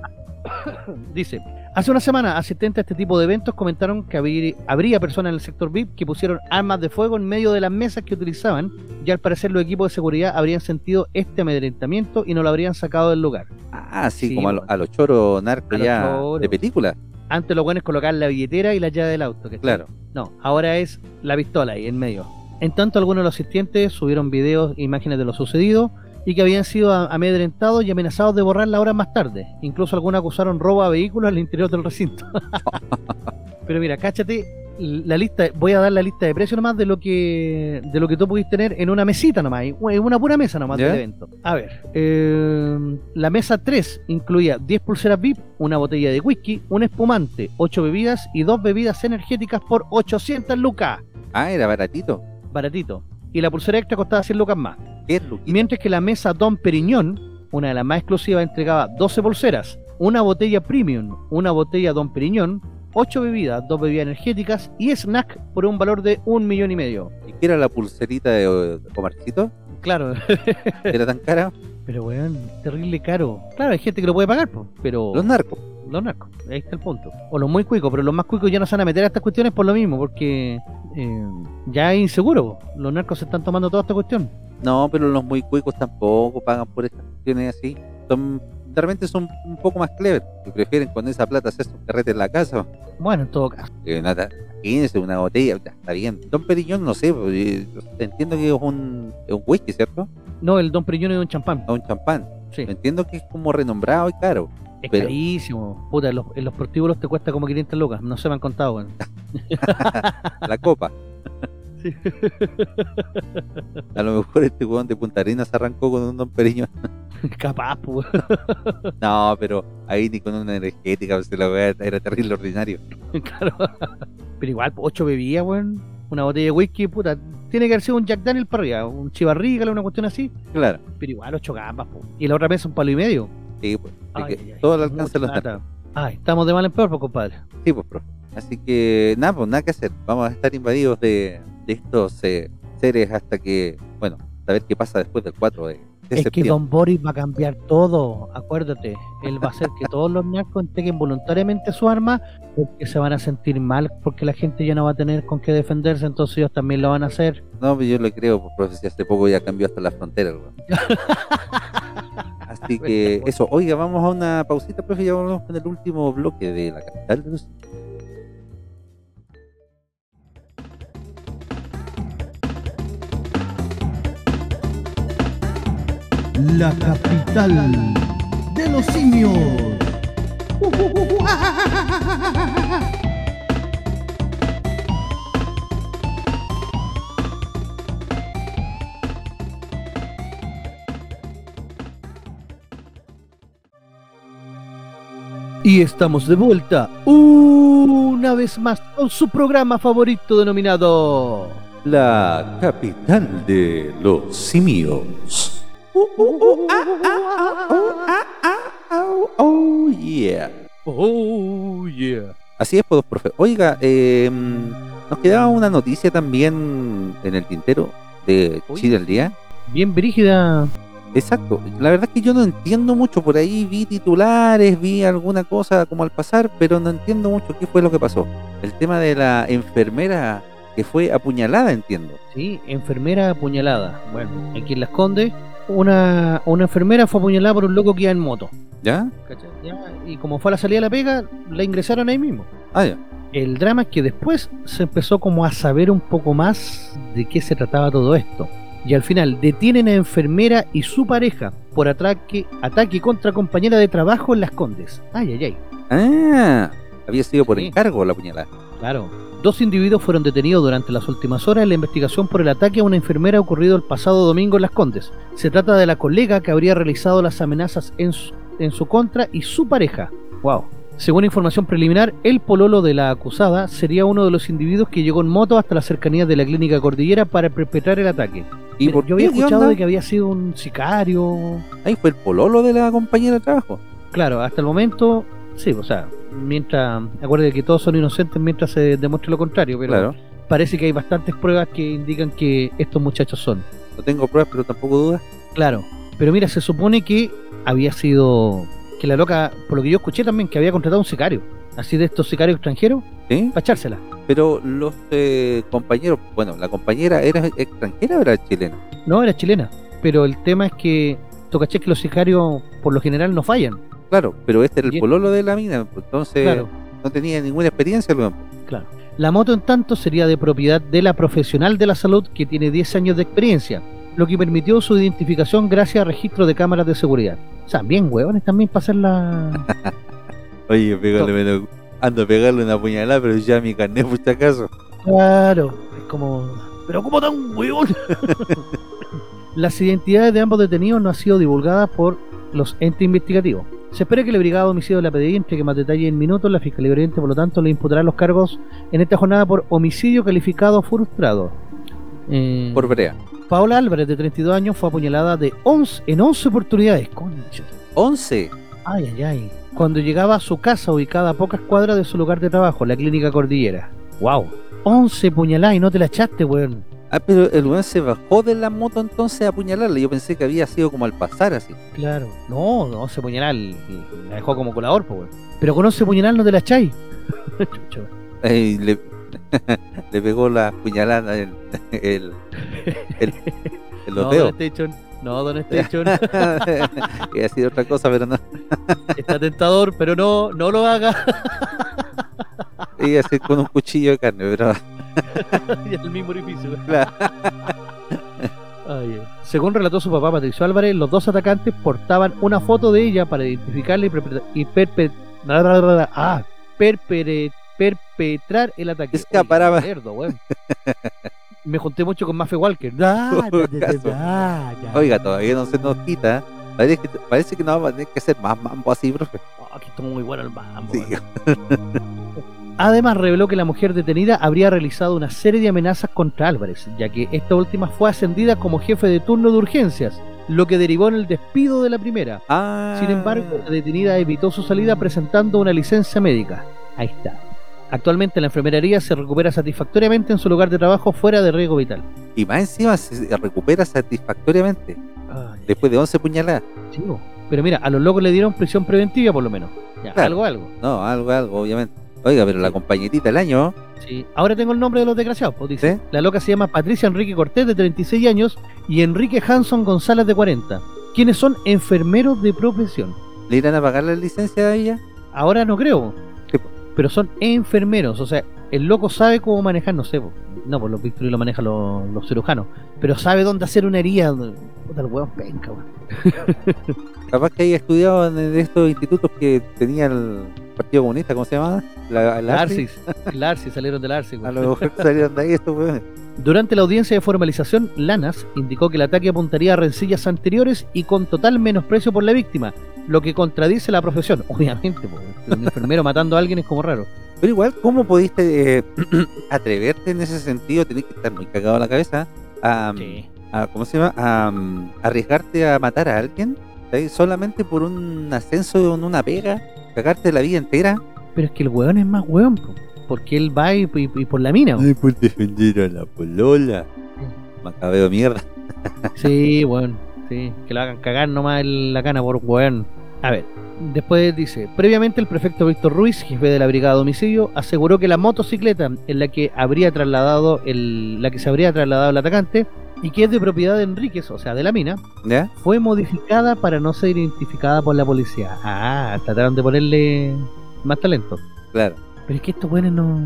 Dice, hace una semana asistentes a este tipo de eventos comentaron que habría, habría personas en el sector VIP que pusieron armas de fuego en medio de las mesas que utilizaban y al parecer los equipos de seguridad habrían sentido este amedrentamiento y no lo habrían sacado del lugar. Ah, sí, Sí, como a, lo- bueno. a los choros narcos ya de película. Antes lo bueno es colocar la billetera y la llave del auto. Claro. No, ahora es la pistola ahí en medio. En tanto, algunos de los asistentes subieron videos e imágenes de lo sucedido y que habían sido amedrentados y amenazados de borrar la hora más tarde. Incluso algunos acusaron robo a vehículos al interior del recinto. Pero mira, cáchate la lista, voy a dar la lista de precios nomás de lo que de lo que tú pudiste tener en una mesita nomás, en una pura mesa nomás del evento. A ver, eh, la mesa 3 incluía 10 pulseras VIP, una botella de whisky, un espumante, 8 bebidas y dos bebidas energéticas por 800 lucas. Ah, era baratito. Baratito. Y la pulsera extra costaba 100 lucas más. Mientras que la mesa Don Periñón, una de las más exclusivas, entregaba 12 pulseras, una botella premium, una botella Don Periñón, 8 bebidas, 2 bebidas energéticas y snack por un valor de un millón y medio. ¿Y qué era la pulserita de, de comercito? Claro, ¿Era tan cara? pero weón, terrible caro. Claro, hay gente que lo puede pagar, po, pero Los narcos. los narcos, ahí está el punto. O los muy cuicos, pero los más cuicos ya no se van a meter a estas cuestiones por lo mismo, porque eh, ya es inseguro. po. Los narcos se están tomando toda esta cuestión. No, pero los muy cuicos tampoco pagan por estas cuestiones así. Son, de repente son un poco más clever y prefieren con esa plata hacer sus carretes en la casa. Bueno, en todo caso. Eh, imagínense una botella, está bien. Don Periñón, no sé, pues, eh, entiendo que es un, es un whisky, ¿cierto? No, el Don Periñón es un champán. No un champán. Sí. Entiendo que es como renombrado y caro. Es Pero- carísimo. Puta, en los, en los prostíbulos te cuesta como 500 lucas. No se me han contado, weón. La copa. Sí. A lo mejor este weón de Punta Arenas arrancó con un Don Periñón. Capaz, pues. No, pero ahí ni con una energética, pues, la weá era terrible ordinario. claro. Pero igual, ocho bebidas, weón. Una botella de whisky, puta. Tiene que haber sido un Jack Daniel para arriba. Un chivarrígala, una cuestión así. Claro. Pero igual, ocho gambas, pues. Y la otra mesa un palo y medio. Sí, pues. Ay, todo el alcance de los estamos de mal en peor, pues, compadre. Sí, pues, profe. Así que nada, pues nada que hacer. Vamos a estar invadidos de, de estos eh, seres hasta que, bueno, a ver qué pasa después del 4 de, es que Don Boris va a cambiar todo, acuérdate. Él va a hacer que todos los narcos entreguen voluntariamente su arma porque se van a sentir mal porque la gente ya no va a tener con qué defenderse, entonces ellos también lo van a hacer. No, yo le creo, pues, profe, si hace poco ya cambió hasta la frontera. Así que eso, oiga, vamos a una pausita, profe, ya volvemos con el último bloque de la capital de los la capital de los simios. Y estamos de vuelta una vez más con su programa favorito denominado La capital de los simios. Oh, yeah. Oh, yeah. Así es, pues, profe. Oiga, em, nos quedaba una noticia también en el tintero de Chile al día. Bien brígida. Exacto. La verdad es que yo no entiendo mucho. Por ahí vi titulares, vi alguna cosa como al pasar, pero no entiendo mucho qué fue lo que pasó. El tema de la enfermera que fue apuñalada, entiendo. Sí, enfermera apuñalada. Bueno, aquí en Las Condes una, una enfermera fue apuñalada por un loco que iba en moto. ¿Ya? Y como fue a la salida de la pega, la ingresaron ahí mismo. Ah, ya. El drama es que después se empezó como a saber un poco más de qué se trataba todo esto. Y al final detienen a enfermera y su pareja por ataque, ataque contra compañera de trabajo en Las Condes. Ay, ay, ay. Ah, había sido por encargo la puñalada. Claro. Dos individuos fueron detenidos durante las últimas horas en la investigación por el ataque a una enfermera ocurrido el pasado domingo en Las Condes. Se trata de la colega que habría realizado las amenazas en su, en su contra y su pareja. Wow. Según información preliminar, el pololo de la acusada sería uno de los individuos que llegó en moto hasta las cercanías de la clínica Cordillera para perpetrar el ataque. ¿Y por yo había escuchado de que había sido un sicario. Ahí fue el pololo de la compañera de trabajo. Claro, hasta el momento Sí, o sea, mientras, acuerde que todos son inocentes mientras se demuestre lo contrario, pero parece que hay bastantes pruebas que indican que estos muchachos son. No tengo pruebas, pero tampoco dudas. Claro, pero mira, se supone que había sido, que la loca, por lo que yo escuché también, que había contratado un sicario, así de estos sicarios extranjeros, ¿Sí? para echársela. Pero los eh, compañeros, bueno, la compañera era extranjera o era chilena? No, era chilena, pero el tema es que, tú caché que los sicarios por lo general no fallan. Claro, pero este era el pololo de la mina, pues, entonces no tenía ninguna experiencia. Claro. La moto, en tanto, sería de propiedad de la profesional de la salud que tiene 10 años de experiencia, lo que permitió su identificación gracias a registro de cámaras de seguridad. O sea, bien huevones también para hacer la... Oye, pégale, ando a pegarle una puñalada, pero ya mi carnet por si acaso. Claro, es como... Pero ¿cómo tan huevón? Las identidades de ambos detenidos no han sido divulgadas por los entes investigativos. Se espera que la Brigada de Homicidio de la PDI entregue más detalle en minutos. La Fiscalía Oriente, por lo tanto, le imputará los cargos en esta jornada por homicidio calificado frustrado. Eh, por brea. Paola Álvarez, de 32 años, fue apuñalada de 11, en 11 oportunidades. Concha. ¿11? Ay, ay, ay. Cuando llegaba a su casa, ubicada a pocas cuadras de su lugar de trabajo, la Clínica Cordillera. ¡Wow! 11 puñaladas y no te la echaste, weón. Ah, pero el weón se bajó de la moto entonces a apuñalarla. Yo pensé que había sido como al pasar así. Claro. No, no, se puñalar la dejó como colador, pues. Pero con ese puñalar no te la echáis. le, le, pegó la puñalada el, el, el, el no, Don Station, no, Don Station. ha sido otra cosa, pero no. Está tentador, pero no, no lo haga. Y así con un cuchillo de carne, pero... y el mismo orificio. Según relató su papá Patricio Álvarez, los dos atacantes portaban una foto de ella para identificarla y, ah, perpetrar el ataque. Escaparaba. Me junté mucho con Mafe Walker. Oiga, todavía no se nos quita. Parece que, parece que no va a tener que ser más mambo así, profe. aquí está muy bueno el mambo. Además, reveló que la mujer detenida habría realizado una serie de amenazas contra Álvarez, ya que esta última fue ascendida como jefe de turno de urgencias, lo que derivó en el despido de la primera. Ah. Sin embargo, la detenida evitó su salida presentando una licencia médica. Ahí está. Actualmente la enfermería se recupera satisfactoriamente en su lugar de trabajo fuera de riesgo vital. Y más encima se recupera satisfactoriamente. después de 11 puñaladas. Sí, pero mira, a los locos le dieron prisión preventiva por lo menos. algo, algo. No, algo, algo, obviamente. Oiga, pero la compañerita del año. Sí, ahora tengo el nombre de los desgraciados, pues dice. La loca se llama Patricia Enrique Cortés, de 36 años, y Enrique Hanson González, de 40, quienes son enfermeros de profesión. ¿Le irán a pagar la licencia a ella? Ahora no creo. Pero son enfermeros, o sea, el loco sabe cómo manejar, no sé, no, pues los bisturí lo manejan los, cirujanos, pero sabe dónde hacer una herida. Puta, el hueón penca, Capaz que haya estudiado en estos institutos que tenía el Partido Comunista, ¿cómo se llama? La, la Arcis. el Arcis, salieron del Arcis. A lo mejor salieron de ahí estos weones. Durante la audiencia de formalización, Lanas indicó que el ataque apuntaría a rencillas anteriores y con total menosprecio por la víctima, lo que contradice la profesión. Obviamente, un enfermero matando a alguien es como raro. Pero igual, ¿cómo pudiste eh, atreverte en ese sentido? Tenés que estar muy cagado en la cabeza a, ¿cómo se llama? A, arriesgarte a matar a alguien solamente por un ascenso en una pega, cagarte la vida entera. Pero es que el weón es más weón, porque él va y, por la mina. Ay, por defender a la polola. Macabeo mierda. sí, weón. Sí, que lo hagan cagar nomás en la cana por weón. A ver, después dice, previamente el prefecto Víctor Ruiz, jefe de la brigada de homicidio, aseguró que la motocicleta en la que habría trasladado el, la que se habría trasladado el atacante y que es de propiedad de Enríquez, o sea, de la mina, fue modificada para no ser identificada por la policía. Ah, trataron de ponerle más talento. Claro. Pero es que estos buenos no...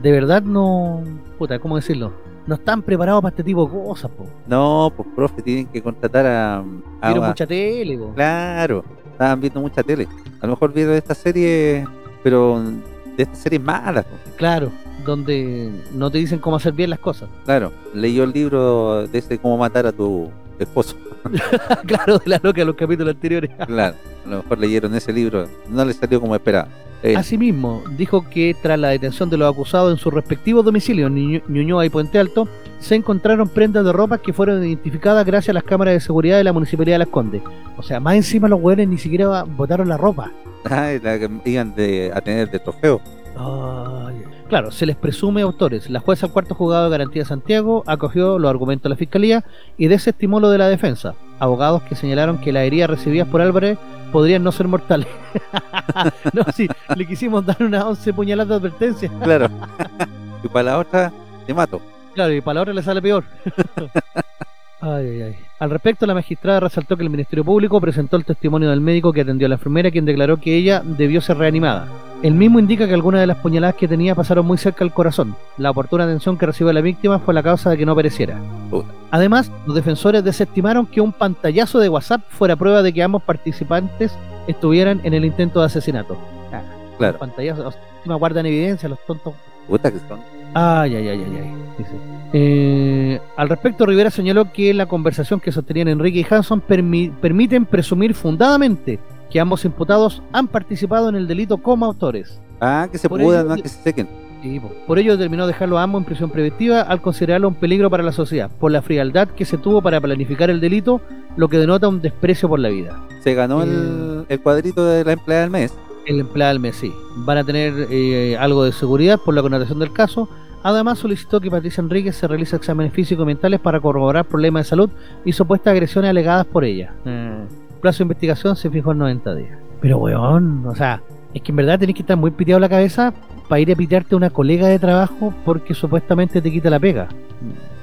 De verdad no... Puta, ¿cómo decirlo? No están preparados para este tipo de cosas, po. No, pues profe, tienen que contratar a... Vieron mucha tele, po. Claro, estaban viendo mucha tele. A lo mejor vieron esta serie, pero de estas series malas. Po. Claro, donde no te dicen cómo hacer bien las cosas. Claro, leyó el libro de ese cómo matar a tu esposo. claro, de la loca de los capítulos anteriores. claro, a lo mejor leyeron ese libro, no le salió como esperaba. Eh. Asimismo, dijo que tras la detención de los acusados en sus respectivos domicilios, Ñuñoa y Puente Alto, se encontraron prendas de ropa que fueron identificadas gracias a las cámaras de seguridad de la Municipalidad de Las Condes. O sea, más encima los güeyes ni siquiera botaron la ropa. Ah, la que iban a tener de trofeo. Claro, se les presume autores. La jueza cuarto juzgado de garantía de Santiago acogió los argumentos de la fiscalía y desestimó lo de la defensa. Abogados que señalaron que las heridas recibidas por Álvarez podrían no ser mortales. no, sí, le quisimos dar unas 11 puñaladas de advertencia. claro. y para la otra, te mato. Claro, y para la otra le sale peor. Ay, ay, ay. Al respecto, la magistrada resaltó que el Ministerio Público presentó el testimonio del médico que atendió a la enfermera, quien declaró que ella debió ser reanimada. El mismo indica que algunas de las puñaladas que tenía pasaron muy cerca al corazón. La oportuna atención que recibió la víctima fue la causa de que no pereciera. Además, los defensores desestimaron que un pantallazo de WhatsApp fuera prueba de que ambos participantes estuvieran en el intento de asesinato. Ah, claro. Pantallazos, no guardan evidencia, los tontos. Puta que son. Ay, ay, ay, ay, ay. Eh, al respecto, Rivera señaló que la conversación que sostenían Enrique y Hanson permiten presumir fundadamente que ambos imputados han participado en el delito como autores. Ah, que se puedan, que se sequen. por ello determinó dejarlo a ambos en prisión preventiva al considerarlo un peligro para la sociedad, por la frialdad que se tuvo para planificar el delito, lo que denota un desprecio por la vida. Se ganó el, eh, cuadrito de la empleada del mes. El empleado del mes, sí. Van a tener eh, algo de seguridad por la connotación del caso. Además, solicitó que Patricia Enríquez se realice exámenes físicos y mentales para corroborar problemas de salud y supuestas agresiones alegadas por ella. El mm. plazo de investigación se fijó en 90 días. Pero, weón, o sea, es que en verdad tenés que estar muy piteado la cabeza para ir a pitearte a una colega de trabajo porque supuestamente te quita la pega.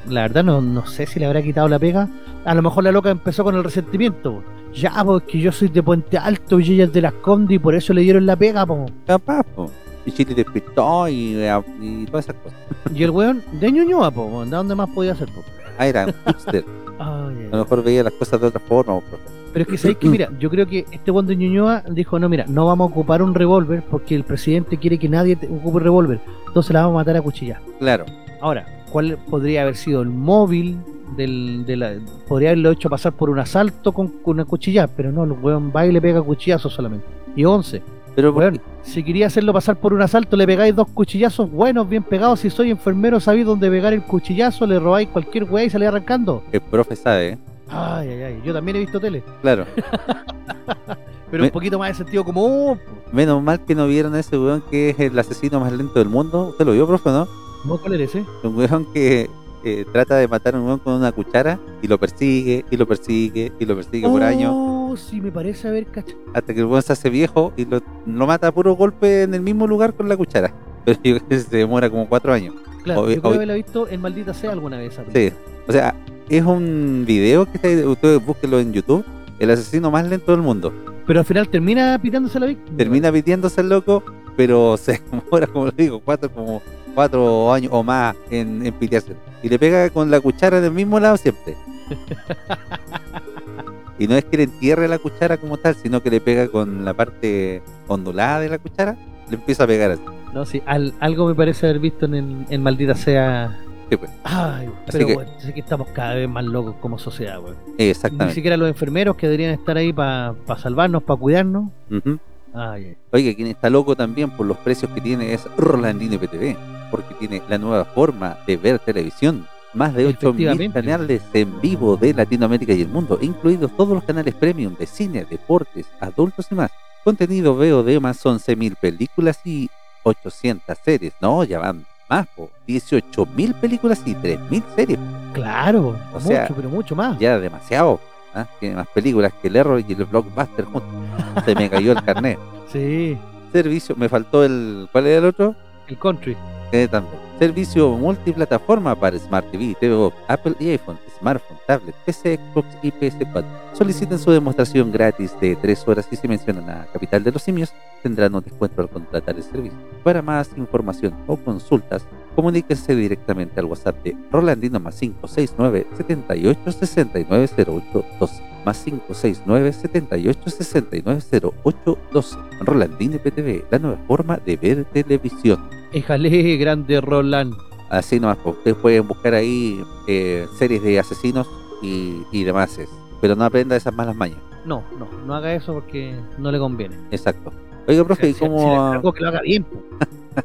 La verdad, no, no sé si le habrá quitado la pega. A lo mejor la loca empezó con el resentimiento ya, porque yo soy de Puente Alto y ella es de las Condes y por eso le dieron la pega, po. Capaz, po. Y Chile despistó y, y todas esas cosas. Y el weón de Ñuñoa, po, ¿de dónde más podía hacer, po? Ah, era un A lo mejor veía las cosas de otra forma, po. Pero es que sabéis que, mira, yo creo que este weón de Ñuñoa dijo, no, mira, no vamos a ocupar un revólver porque el presidente quiere que nadie ocupe un revólver. Entonces la vamos a matar a cuchillas. Claro. Ahora, ¿cuál podría haber sido el móvil del, de la, podría haberlo hecho pasar por un asalto con, una cuchilla, pero no, el weón va y le pega cuchillazos solamente. Y 11. Pero weón, si quería hacerlo pasar por un asalto, le pegáis dos cuchillazos buenos, bien pegados. Si soy enfermero, sabéis dónde pegar el cuchillazo, le robáis cualquier weá y salí arrancando. El profe sabe, ¿eh? Ay, ay, ay. Yo también he visto tele. Claro. Pero Me- un poquito más de sentido común. po. Menos mal que no vieron a ese weón que es el asesino más lento del mundo. ¿Usted lo vio, profe, no? ¿No cuál eres ese? Un weón que eh, trata de matar a un weón con una cuchara y lo persigue, y lo persigue, y lo persigue por años. Oh, sí, me parece haber cachado. Hasta que el weón se hace viejo y lo, lo mata a puro golpe en el mismo lugar con la cuchara. Pero yo creo que se demora como cuatro años. Claro, Obvio- yo creo obvio. haberla visto en Maldita Sea alguna vez. Sí. O sea, es un video que está, ustedes búsquenlo en YouTube. El asesino más lento del mundo. Pero al final termina pitándose la víctima. Termina pitiéndose el loco, pero se demora, como le digo, cuatro, como cuatro años o más en, en pitearse. Y le pega con la cuchara del mismo lado siempre. y no es que le entierre la cuchara como tal, sino que le pega con la parte ondulada de la cuchara, le empieza a pegar así. No, sí, al- algo me parece haber visto en, el- en Maldita Sea. Sí, pues. Ay, pero que- bueno, sé que estamos cada vez más locos como sociedad. Ni Exactamente. siquiera los enfermeros que deberían estar ahí para salvarnos, para cuidarnos. Ujú. Ay, ay. Oiga, quien está loco también por los precios que tiene es Rolandino IPTV, porque tiene la nueva forma de ver televisión. Más de 8.000 Efectivamente. canales en vivo de Latinoamérica y el mundo, incluidos todos los canales premium de cine, deportes, adultos y más. Contenido VOD más 11.000 películas y 800 series. No, ya van más, po. 18.000 películas y 3.000 series. Claro, O mucho, sea, pero mucho más. Ya demasiado. ¿ah? Tiene más películas que el Error y el Blockbuster juntos. Se me cayó el carnet. Sí, Servicio, me faltó el... ¿Cuál era el otro? el country. Eh, también. Servicio multiplataforma para Smart TV, TV Box, Apple y iPhone, smartphone, tablet, PC, Xbox y PS4. Soliciten su demostración gratis de 3 horas y si mencionan a Capital de los Simios, tendrán un descuento al contratar el servicio. Para más información o consultas, comuníquense directamente al WhatsApp de Rolandino más 569 78 69 08 12 más 569 78 69 08 12 Rolandino PTV, la nueva forma de ver televisión. Éjale, grande Roland. Así nomás, pues, ustedes pueden buscar ahí eh, series de asesinos y, y demás, pero no aprenda esas malas mañas. No, no, no haga eso porque no le conviene. Exacto. Oiga, profe, ¿y Si- si- si le cómo...? encargo que lo haga bien. po.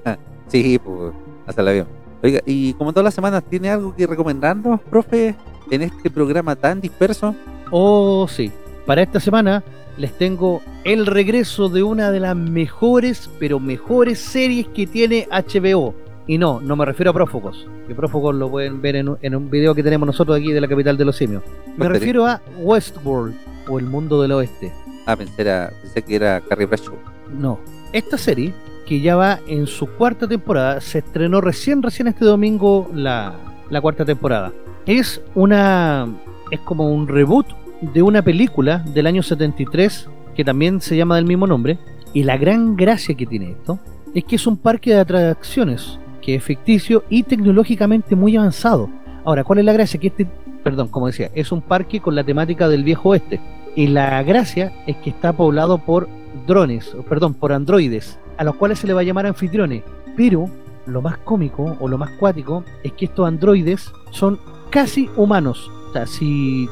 Sí, pues, hasta la bien. Oiga, y como todas las semanas, ¿tiene algo que recomendarnos, profe, en este programa tan disperso? Oh, sí. Para esta semana les tengo el regreso de una de las mejores, pero mejores series que tiene HBO. Y no, no me refiero a Prófugos, que Prófugos lo pueden ver en un, en un video que tenemos nosotros aquí de la capital de los simios. Me refiero a Westworld, o el mundo del oeste. Ah, pensé, era- pensé que era Carrie Bradshaw. No, esta serie, que ya va en su cuarta temporada, se estrenó recién, recién este domingo la, la cuarta temporada. Es una. Es como un reboot de una película del año 73 que también se llama del mismo nombre. Y la gran gracia que tiene esto es que es un parque de atracciones que es ficticio y tecnológicamente muy avanzado. Ahora, ¿cuál es la gracia? Que este, perdón, como decía, es un parque con la temática del viejo oeste. Y la gracia es que está poblado por drones, perdón, por androides, a los cuales se le va a llamar anfitriones. Pero lo más cómico o lo más cuático es que estos androides son casi humanos. O sea, si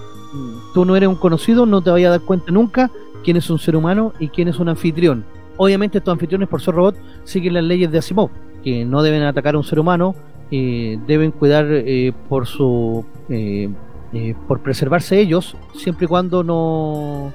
tú no eres un conocido, no te vayas a dar cuenta nunca quién es un ser humano y quién es un anfitrión. Obviamente estos anfitriones, por ser robot, siguen las leyes de Asimov, que no deben atacar a un ser humano, eh, deben cuidar eh, por su... eh, eh, por preservarse ellos, siempre y cuando no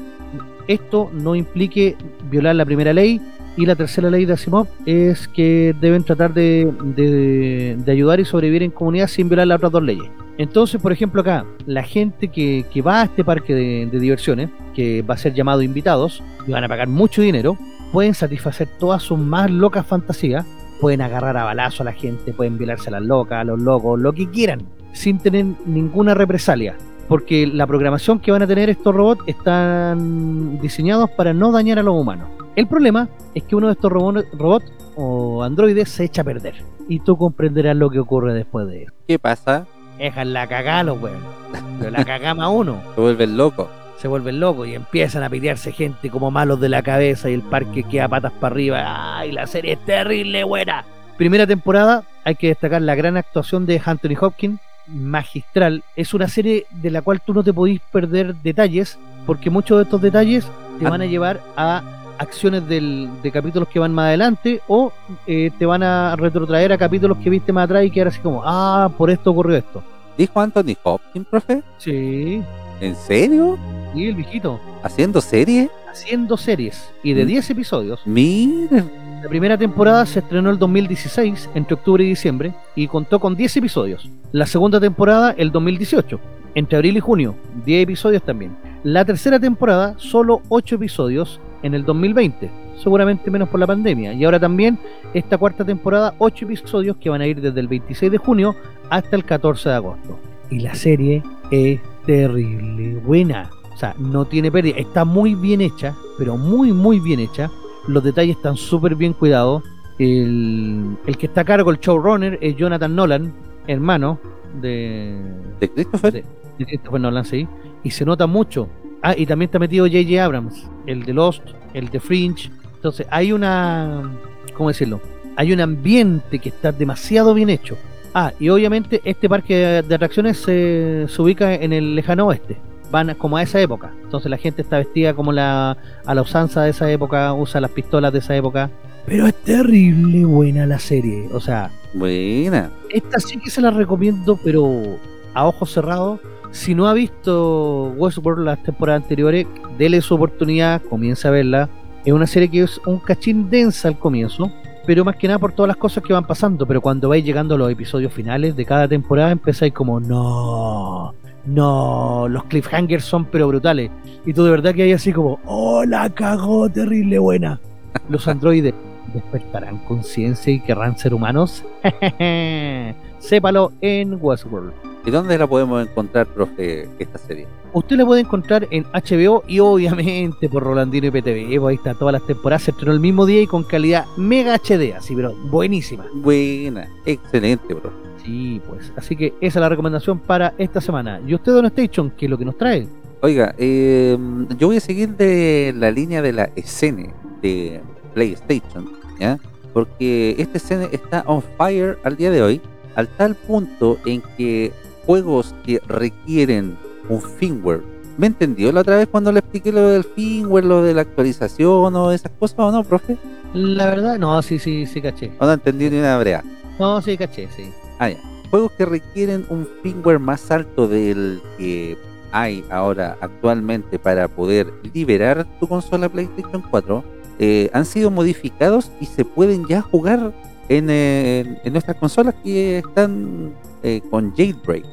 esto no implique violar la primera ley y la tercera ley de Asimov es que deben tratar de, de- ayudar y sobrevivir en comunidad sin violar las otras dos leyes. Entonces, por ejemplo, acá, la gente que, que va a este parque de, de diversiones, que va a ser llamado invitados, y van a pagar mucho dinero, pueden satisfacer todas sus más locas fantasías, pueden agarrar a balazo a la gente, pueden violarse a las locas, a los locos, lo que quieran, sin tener ninguna represalia porque la programación que van a tener estos robots están diseñados para no dañar a los humanos. El problema es que uno de estos robo- robots o androides se echa a perder. Y tú comprenderás lo que ocurre después de eso. ¿Qué pasa? Dejan la cagada los weones. Pero la cagama a uno. Se vuelven locos. Se vuelven locos y empiezan a pitearse gente como malos de la cabeza y el parque queda patas para arriba. ¡Ay, la serie es terrible, buena! Primera temporada, hay que destacar la gran actuación de Anthony Hopkins, magistral. Es una serie de la cual tú no te podís perder detalles, porque muchos de estos detalles te Ah. van a llevar a acciones del, de capítulos que van más adelante o eh, te van a retrotraer a capítulos que viste más atrás y quedar así como, ah, por esto ocurrió esto. ¿Dijo Anthony Hopkins, profe? Sí, ¿En serio? y el viejito. ¿Haciendo serie? Haciendo series. Y de Mm. 10 episodios. Mira. La primera temporada se estrenó el 2016, entre octubre y diciembre, y contó con 10 episodios. La segunda temporada el 2018, entre abril y junio, 10 episodios también. La tercera temporada, solo 8 episodios en el 2020, seguramente menos por la pandemia. Y ahora también esta cuarta temporada, 8 episodios que van a ir desde el 26 de junio hasta el 14 de agosto. Y la serie es terrible, buena. O sea, no tiene pérdida. Está muy bien hecha, pero muy, muy bien hecha. Los detalles están súper bien cuidados. El, el que está a cargo, el showrunner, es Jonathan Nolan, hermano de, ¿De Christopher? de, de Christopher Nolan, sí. Y se nota mucho. Ah, y también está metido J.J. Abrams, el de Lost, el de Fringe. Entonces, hay una. ¿Cómo decirlo? Hay un ambiente que está demasiado bien hecho. Ah, y obviamente este parque de, atracciones se ubica en el lejano oeste. Van como a esa época. Entonces la gente está vestida como la a la usanza de esa época, usa las pistolas de esa época. Pero es terrible buena la serie. O sea, Buena. esta sí que se la recomiendo, pero a ojos cerrados. Si no ha visto Westworld las temporadas anteriores, dele su oportunidad, comienza a verla. Es una serie que es un cachín densa al comienzo, pero más que nada por todas las cosas que van pasando. Pero cuando vais llegando a los episodios finales de cada temporada, empezáis como, no, no, los cliffhangers son pero brutales. Y tú de verdad que hay así como, oh, la cagó, terrible buena. Los androides despertarán conciencia y querrán ser humanos. Sépalo en Westworld. ¿Y dónde la podemos encontrar, profe, esta serie? Usted la puede encontrar en HBO y obviamente por Rolandino y PTV. Ahí está todas las temporadas, se estrenó el mismo día y con calidad mega HD, así, pero buenísima. Buena. Excelente, profe. Sí, pues. Así que esa es la recomendación para esta semana. ¿Y usted, Don Station, qué es lo que nos trae? Oiga, eh, yo voy a seguir de la línea de la escena de PlayStation, ¿ya? Porque esta escena está on fire al día de hoy, al tal punto en que juegos que requieren un firmware, ¿me entendió la otra vez cuando le expliqué lo del firmware, lo de la actualización o esas cosas o no, profe? La verdad, no, sí, sí, sí, caché. O no entendí ni una brea. No, sí, caché, sí. Ah, ya. Juegos que requieren un firmware más alto del que hay ahora actualmente para poder liberar tu consola PlayStation 4 eh, han sido modificados y se pueden ya jugar en, eh, en- nuestras consolas que están eh, con jailbreak.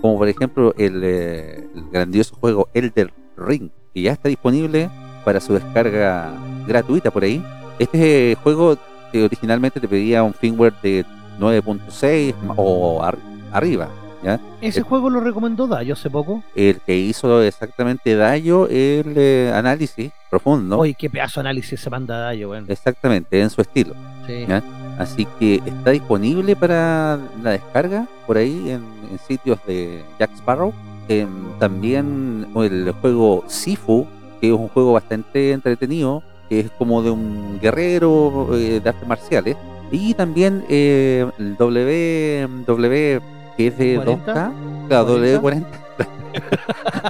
Como por ejemplo el, eh, el grandioso juego Elder Ring, que ya está disponible para su descarga gratuita por ahí. Este juego eh, originalmente te pedía un firmware de 9.6 o ar- arriba. ¿ya? Ese juego lo recomendó Dayo hace poco. El que hizo exactamente Dayo el eh, análisis profundo, Oye, qué pedazo de análisis se manda Dayo, weón. exactamente en su estilo. Sí. ¿ya? Así que está disponible para la descarga por ahí en, en sitios de Jack Sparrow. Em, también el juego Sifu, que es un juego bastante entretenido, que es como de un guerrero eh, de artes marciales. Y también eh, el WW, que es de 40, 2K, claro, W40,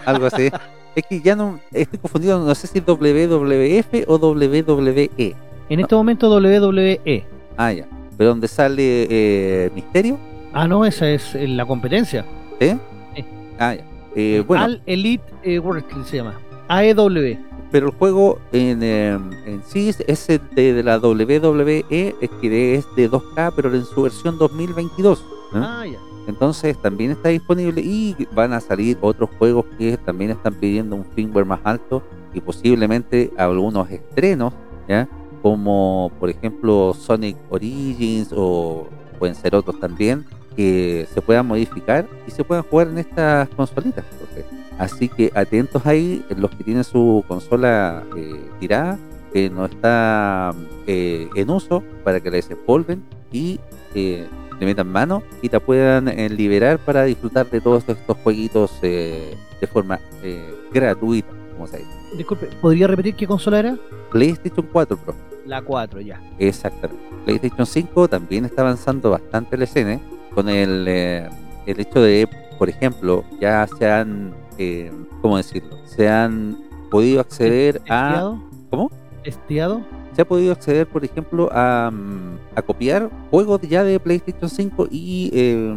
algo así. Es que ya no estoy confundido, no sé si es WWF o WWE. En este momento WWE. Ah, ya. Pero donde sale eh, Misterio, Ah, no, esa es la competencia. ¿eh? Sí. Ah, ya. Eh, bueno, Al Elite eh, Wrestling se llama. AEW. Pero el juego en, eh, en sí es- de, de la WWE, es que es de 2K, pero en su versión 2022. ¿no? Ah, ya. Entonces también está disponible y van a salir otros juegos que también están pidiendo un firmware más alto y posiblemente algunos estrenos, ¿ya? Como por ejemplo Sonic Origins o pueden ser otros también que se puedan modificar y se puedan jugar en estas consolitas. profe. Así que atentos ahí, los que tienen su consola eh, tirada, que no está eh, en uso, para que la desempolven y eh, le metan mano y te puedan eh, liberar para disfrutar de todos estos jueguitos eh, de forma eh, gratuita, como se dice. Disculpe, ¿podría repetir qué consola era? PlayStation 4 Pro, La 4, ya. exactamente. PlayStation 5 también está avanzando bastante la escena con el, eh, el hecho de, por ejemplo, ya se han, eh, ¿cómo decirlo? Se han podido acceder a... ¿Cómo? ¿Testeado? se ha podido acceder, por ejemplo, a, mm, a copiar juegos ya de PlayStation 5 y eh,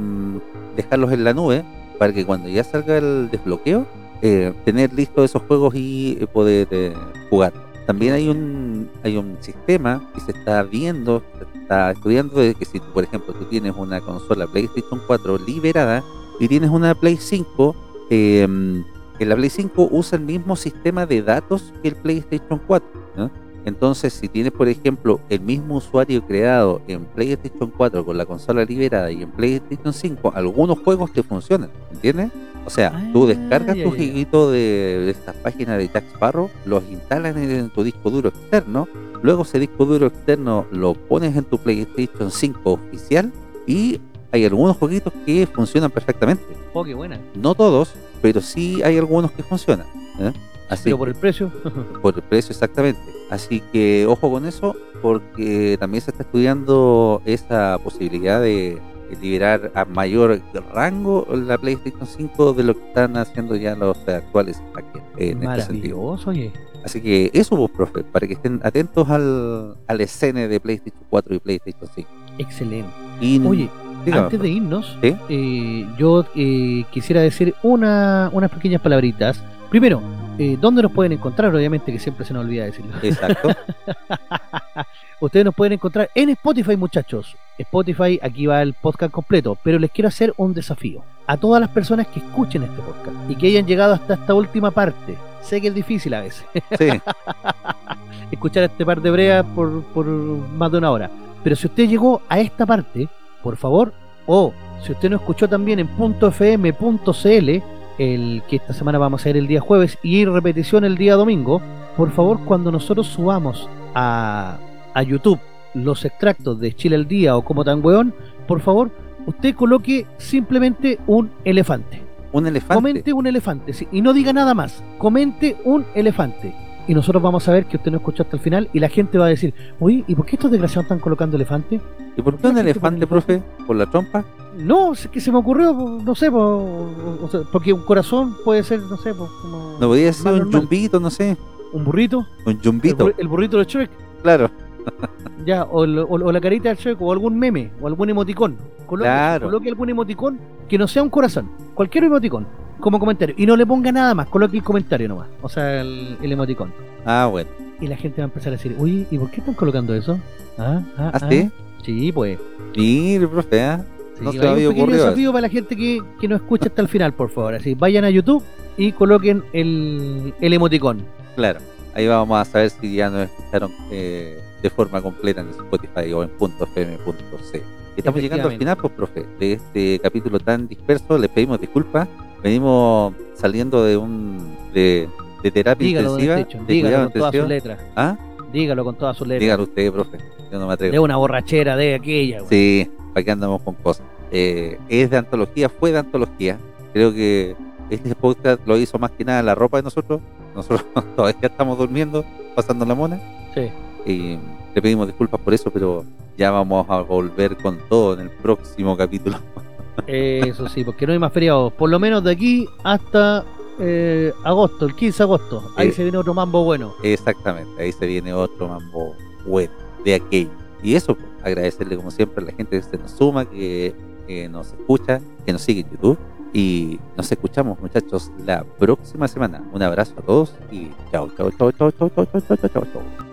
dejarlos en la nube para que cuando ya salga el desbloqueo eh, tener listos esos juegos y eh, poder eh, jugar. También hay un, hay un sistema que se está viendo, se está estudiando de que si, por ejemplo, tú tienes una consola PlayStation 4 liberada y tienes una Play 5, eh, en la Play 5 usa el mismo sistema de datos que el PlayStation 4. Entonces, si tienes, por ejemplo, el mismo usuario creado en PlayStation 4 con la consola liberada y en PlayStation 5, algunos juegos te funcionan, ¿entiendes? O sea, tú Ah, descargas ya, tu jueguito de, de estas páginas de Jack Sparrow, los instalas en, en tu disco duro externo, luego ese disco duro externo lo pones en tu PlayStation 5 oficial y hay algunos jueguitos que funcionan perfectamente. Oh, qué buena. No todos, pero sí hay algunos que funcionan. ¿eh? Así Pero por el precio. por el precio exactamente. Así que ojo con eso, porque también se está estudiando esa posibilidad de liberar a mayor rango la PlayStation 5 de lo que están haciendo ya los actuales hackers en este sentido. Oye. Así que eso, vos, profe, para que estén atentos al, al escene de PlayStation 4 y PlayStation 5. Excelente. Y, Oye, dígame, antes de profe. irnos, ¿Sí? eh, yo eh, quisiera decir una, unas pequeñas palabritas. Primero, eh, ¿dónde nos pueden encontrar? Obviamente que siempre se nos olvida decirlo. Exacto. Ustedes nos pueden encontrar en Spotify, muchachos. Spotify, aquí va el podcast completo, pero les quiero hacer un desafío. A todas las personas que escuchen este podcast y que hayan llegado hasta esta última parte. Sé que es difícil a veces Sí, escuchar este par de breas por, por más de una hora. Pero si usted llegó a esta parte, por favor, o si usted no escuchó también en .fm.cl, el que esta semana vamos a hacer el día jueves y repetición el día domingo, por favor, cuando nosotros subamos a, a YouTube los extractos de Chile al día o como tan weón, por favor, usted coloque simplemente un elefante. un elefante. Comente un elefante, sí, y no diga nada más. Comente un elefante. Y nosotros vamos a ver que usted no escuchó hasta el final y la gente va a decir, oye, ¿y por qué estos desgraciados están colocando elefante? ¿Y por qué un ¿Por elefante, profe? ¿Por la trompa? No, es que se me ocurrió, no sé, po, o sea, porque un corazón puede ser, no sé, po, como ¿No podía ser un normal. jumbito, no sé? un burrito, Un el, bur- el burrito de Shrek, claro. ya, o, o- o la carita del Shrek, o algún meme, o algún emoticón. Coloque, Claro. coloque algún emoticón que no sea un corazón, cualquier emoticón, como comentario. Y no le ponga nada más, coloque el comentario nomás, o sea, el, el emoticón. Ah, bueno. Y la gente va a empezar a decir, uy, ¿y por qué están colocando eso? Ah, ah, ¿Ah, sí? Sí, pues. Mire, profe, ¿ah? Sí, No se me un había pequeño desafío para la gente que, que no escucha hasta el final, por favor. Así, vayan a YouTube y coloquen el, el emoticón. Claro. Ahí vamos a saber si ya nos escucharon eh, de forma completa en Spotify o en .fm.c. Estamos llegando al final, pues, profe, de este capítulo tan disperso. Les pedimos disculpas. Venimos saliendo de un de, de terapia Dígalo, intensiva, de dígalo con todas sus letras. ¿Ah? Dígalo con todas sus letras. Dígalo usted, profe. Yo no me atrevo. De una borrachera de aquella. güey. Sí, para que andamos con cosas. Eh, es de antología, fue de antología. Creo que este podcast lo hizo más que nada la ropa de nosotros. Nosotros todavía estamos durmiendo, pasando la mona. Sí. Y le pedimos disculpas por eso, pero ya vamos a volver con todo en el próximo capítulo. Eso sí, porque no hay más feriados. Por lo menos de aquí hasta eh, agosto, el 15 de agosto. Ahí Eh. se viene otro mambo bueno. Exactamente, ahí se viene otro mambo bueno de aquello. Y eso, pues, agradecerle como siempre a la gente que se nos suma, que, que nos escucha, que nos sigue en YouTube. Y nos escuchamos, muchachos, la próxima semana. Un abrazo a todos y chao, chao, chao, chao, chao, chao, chao, chao. chao.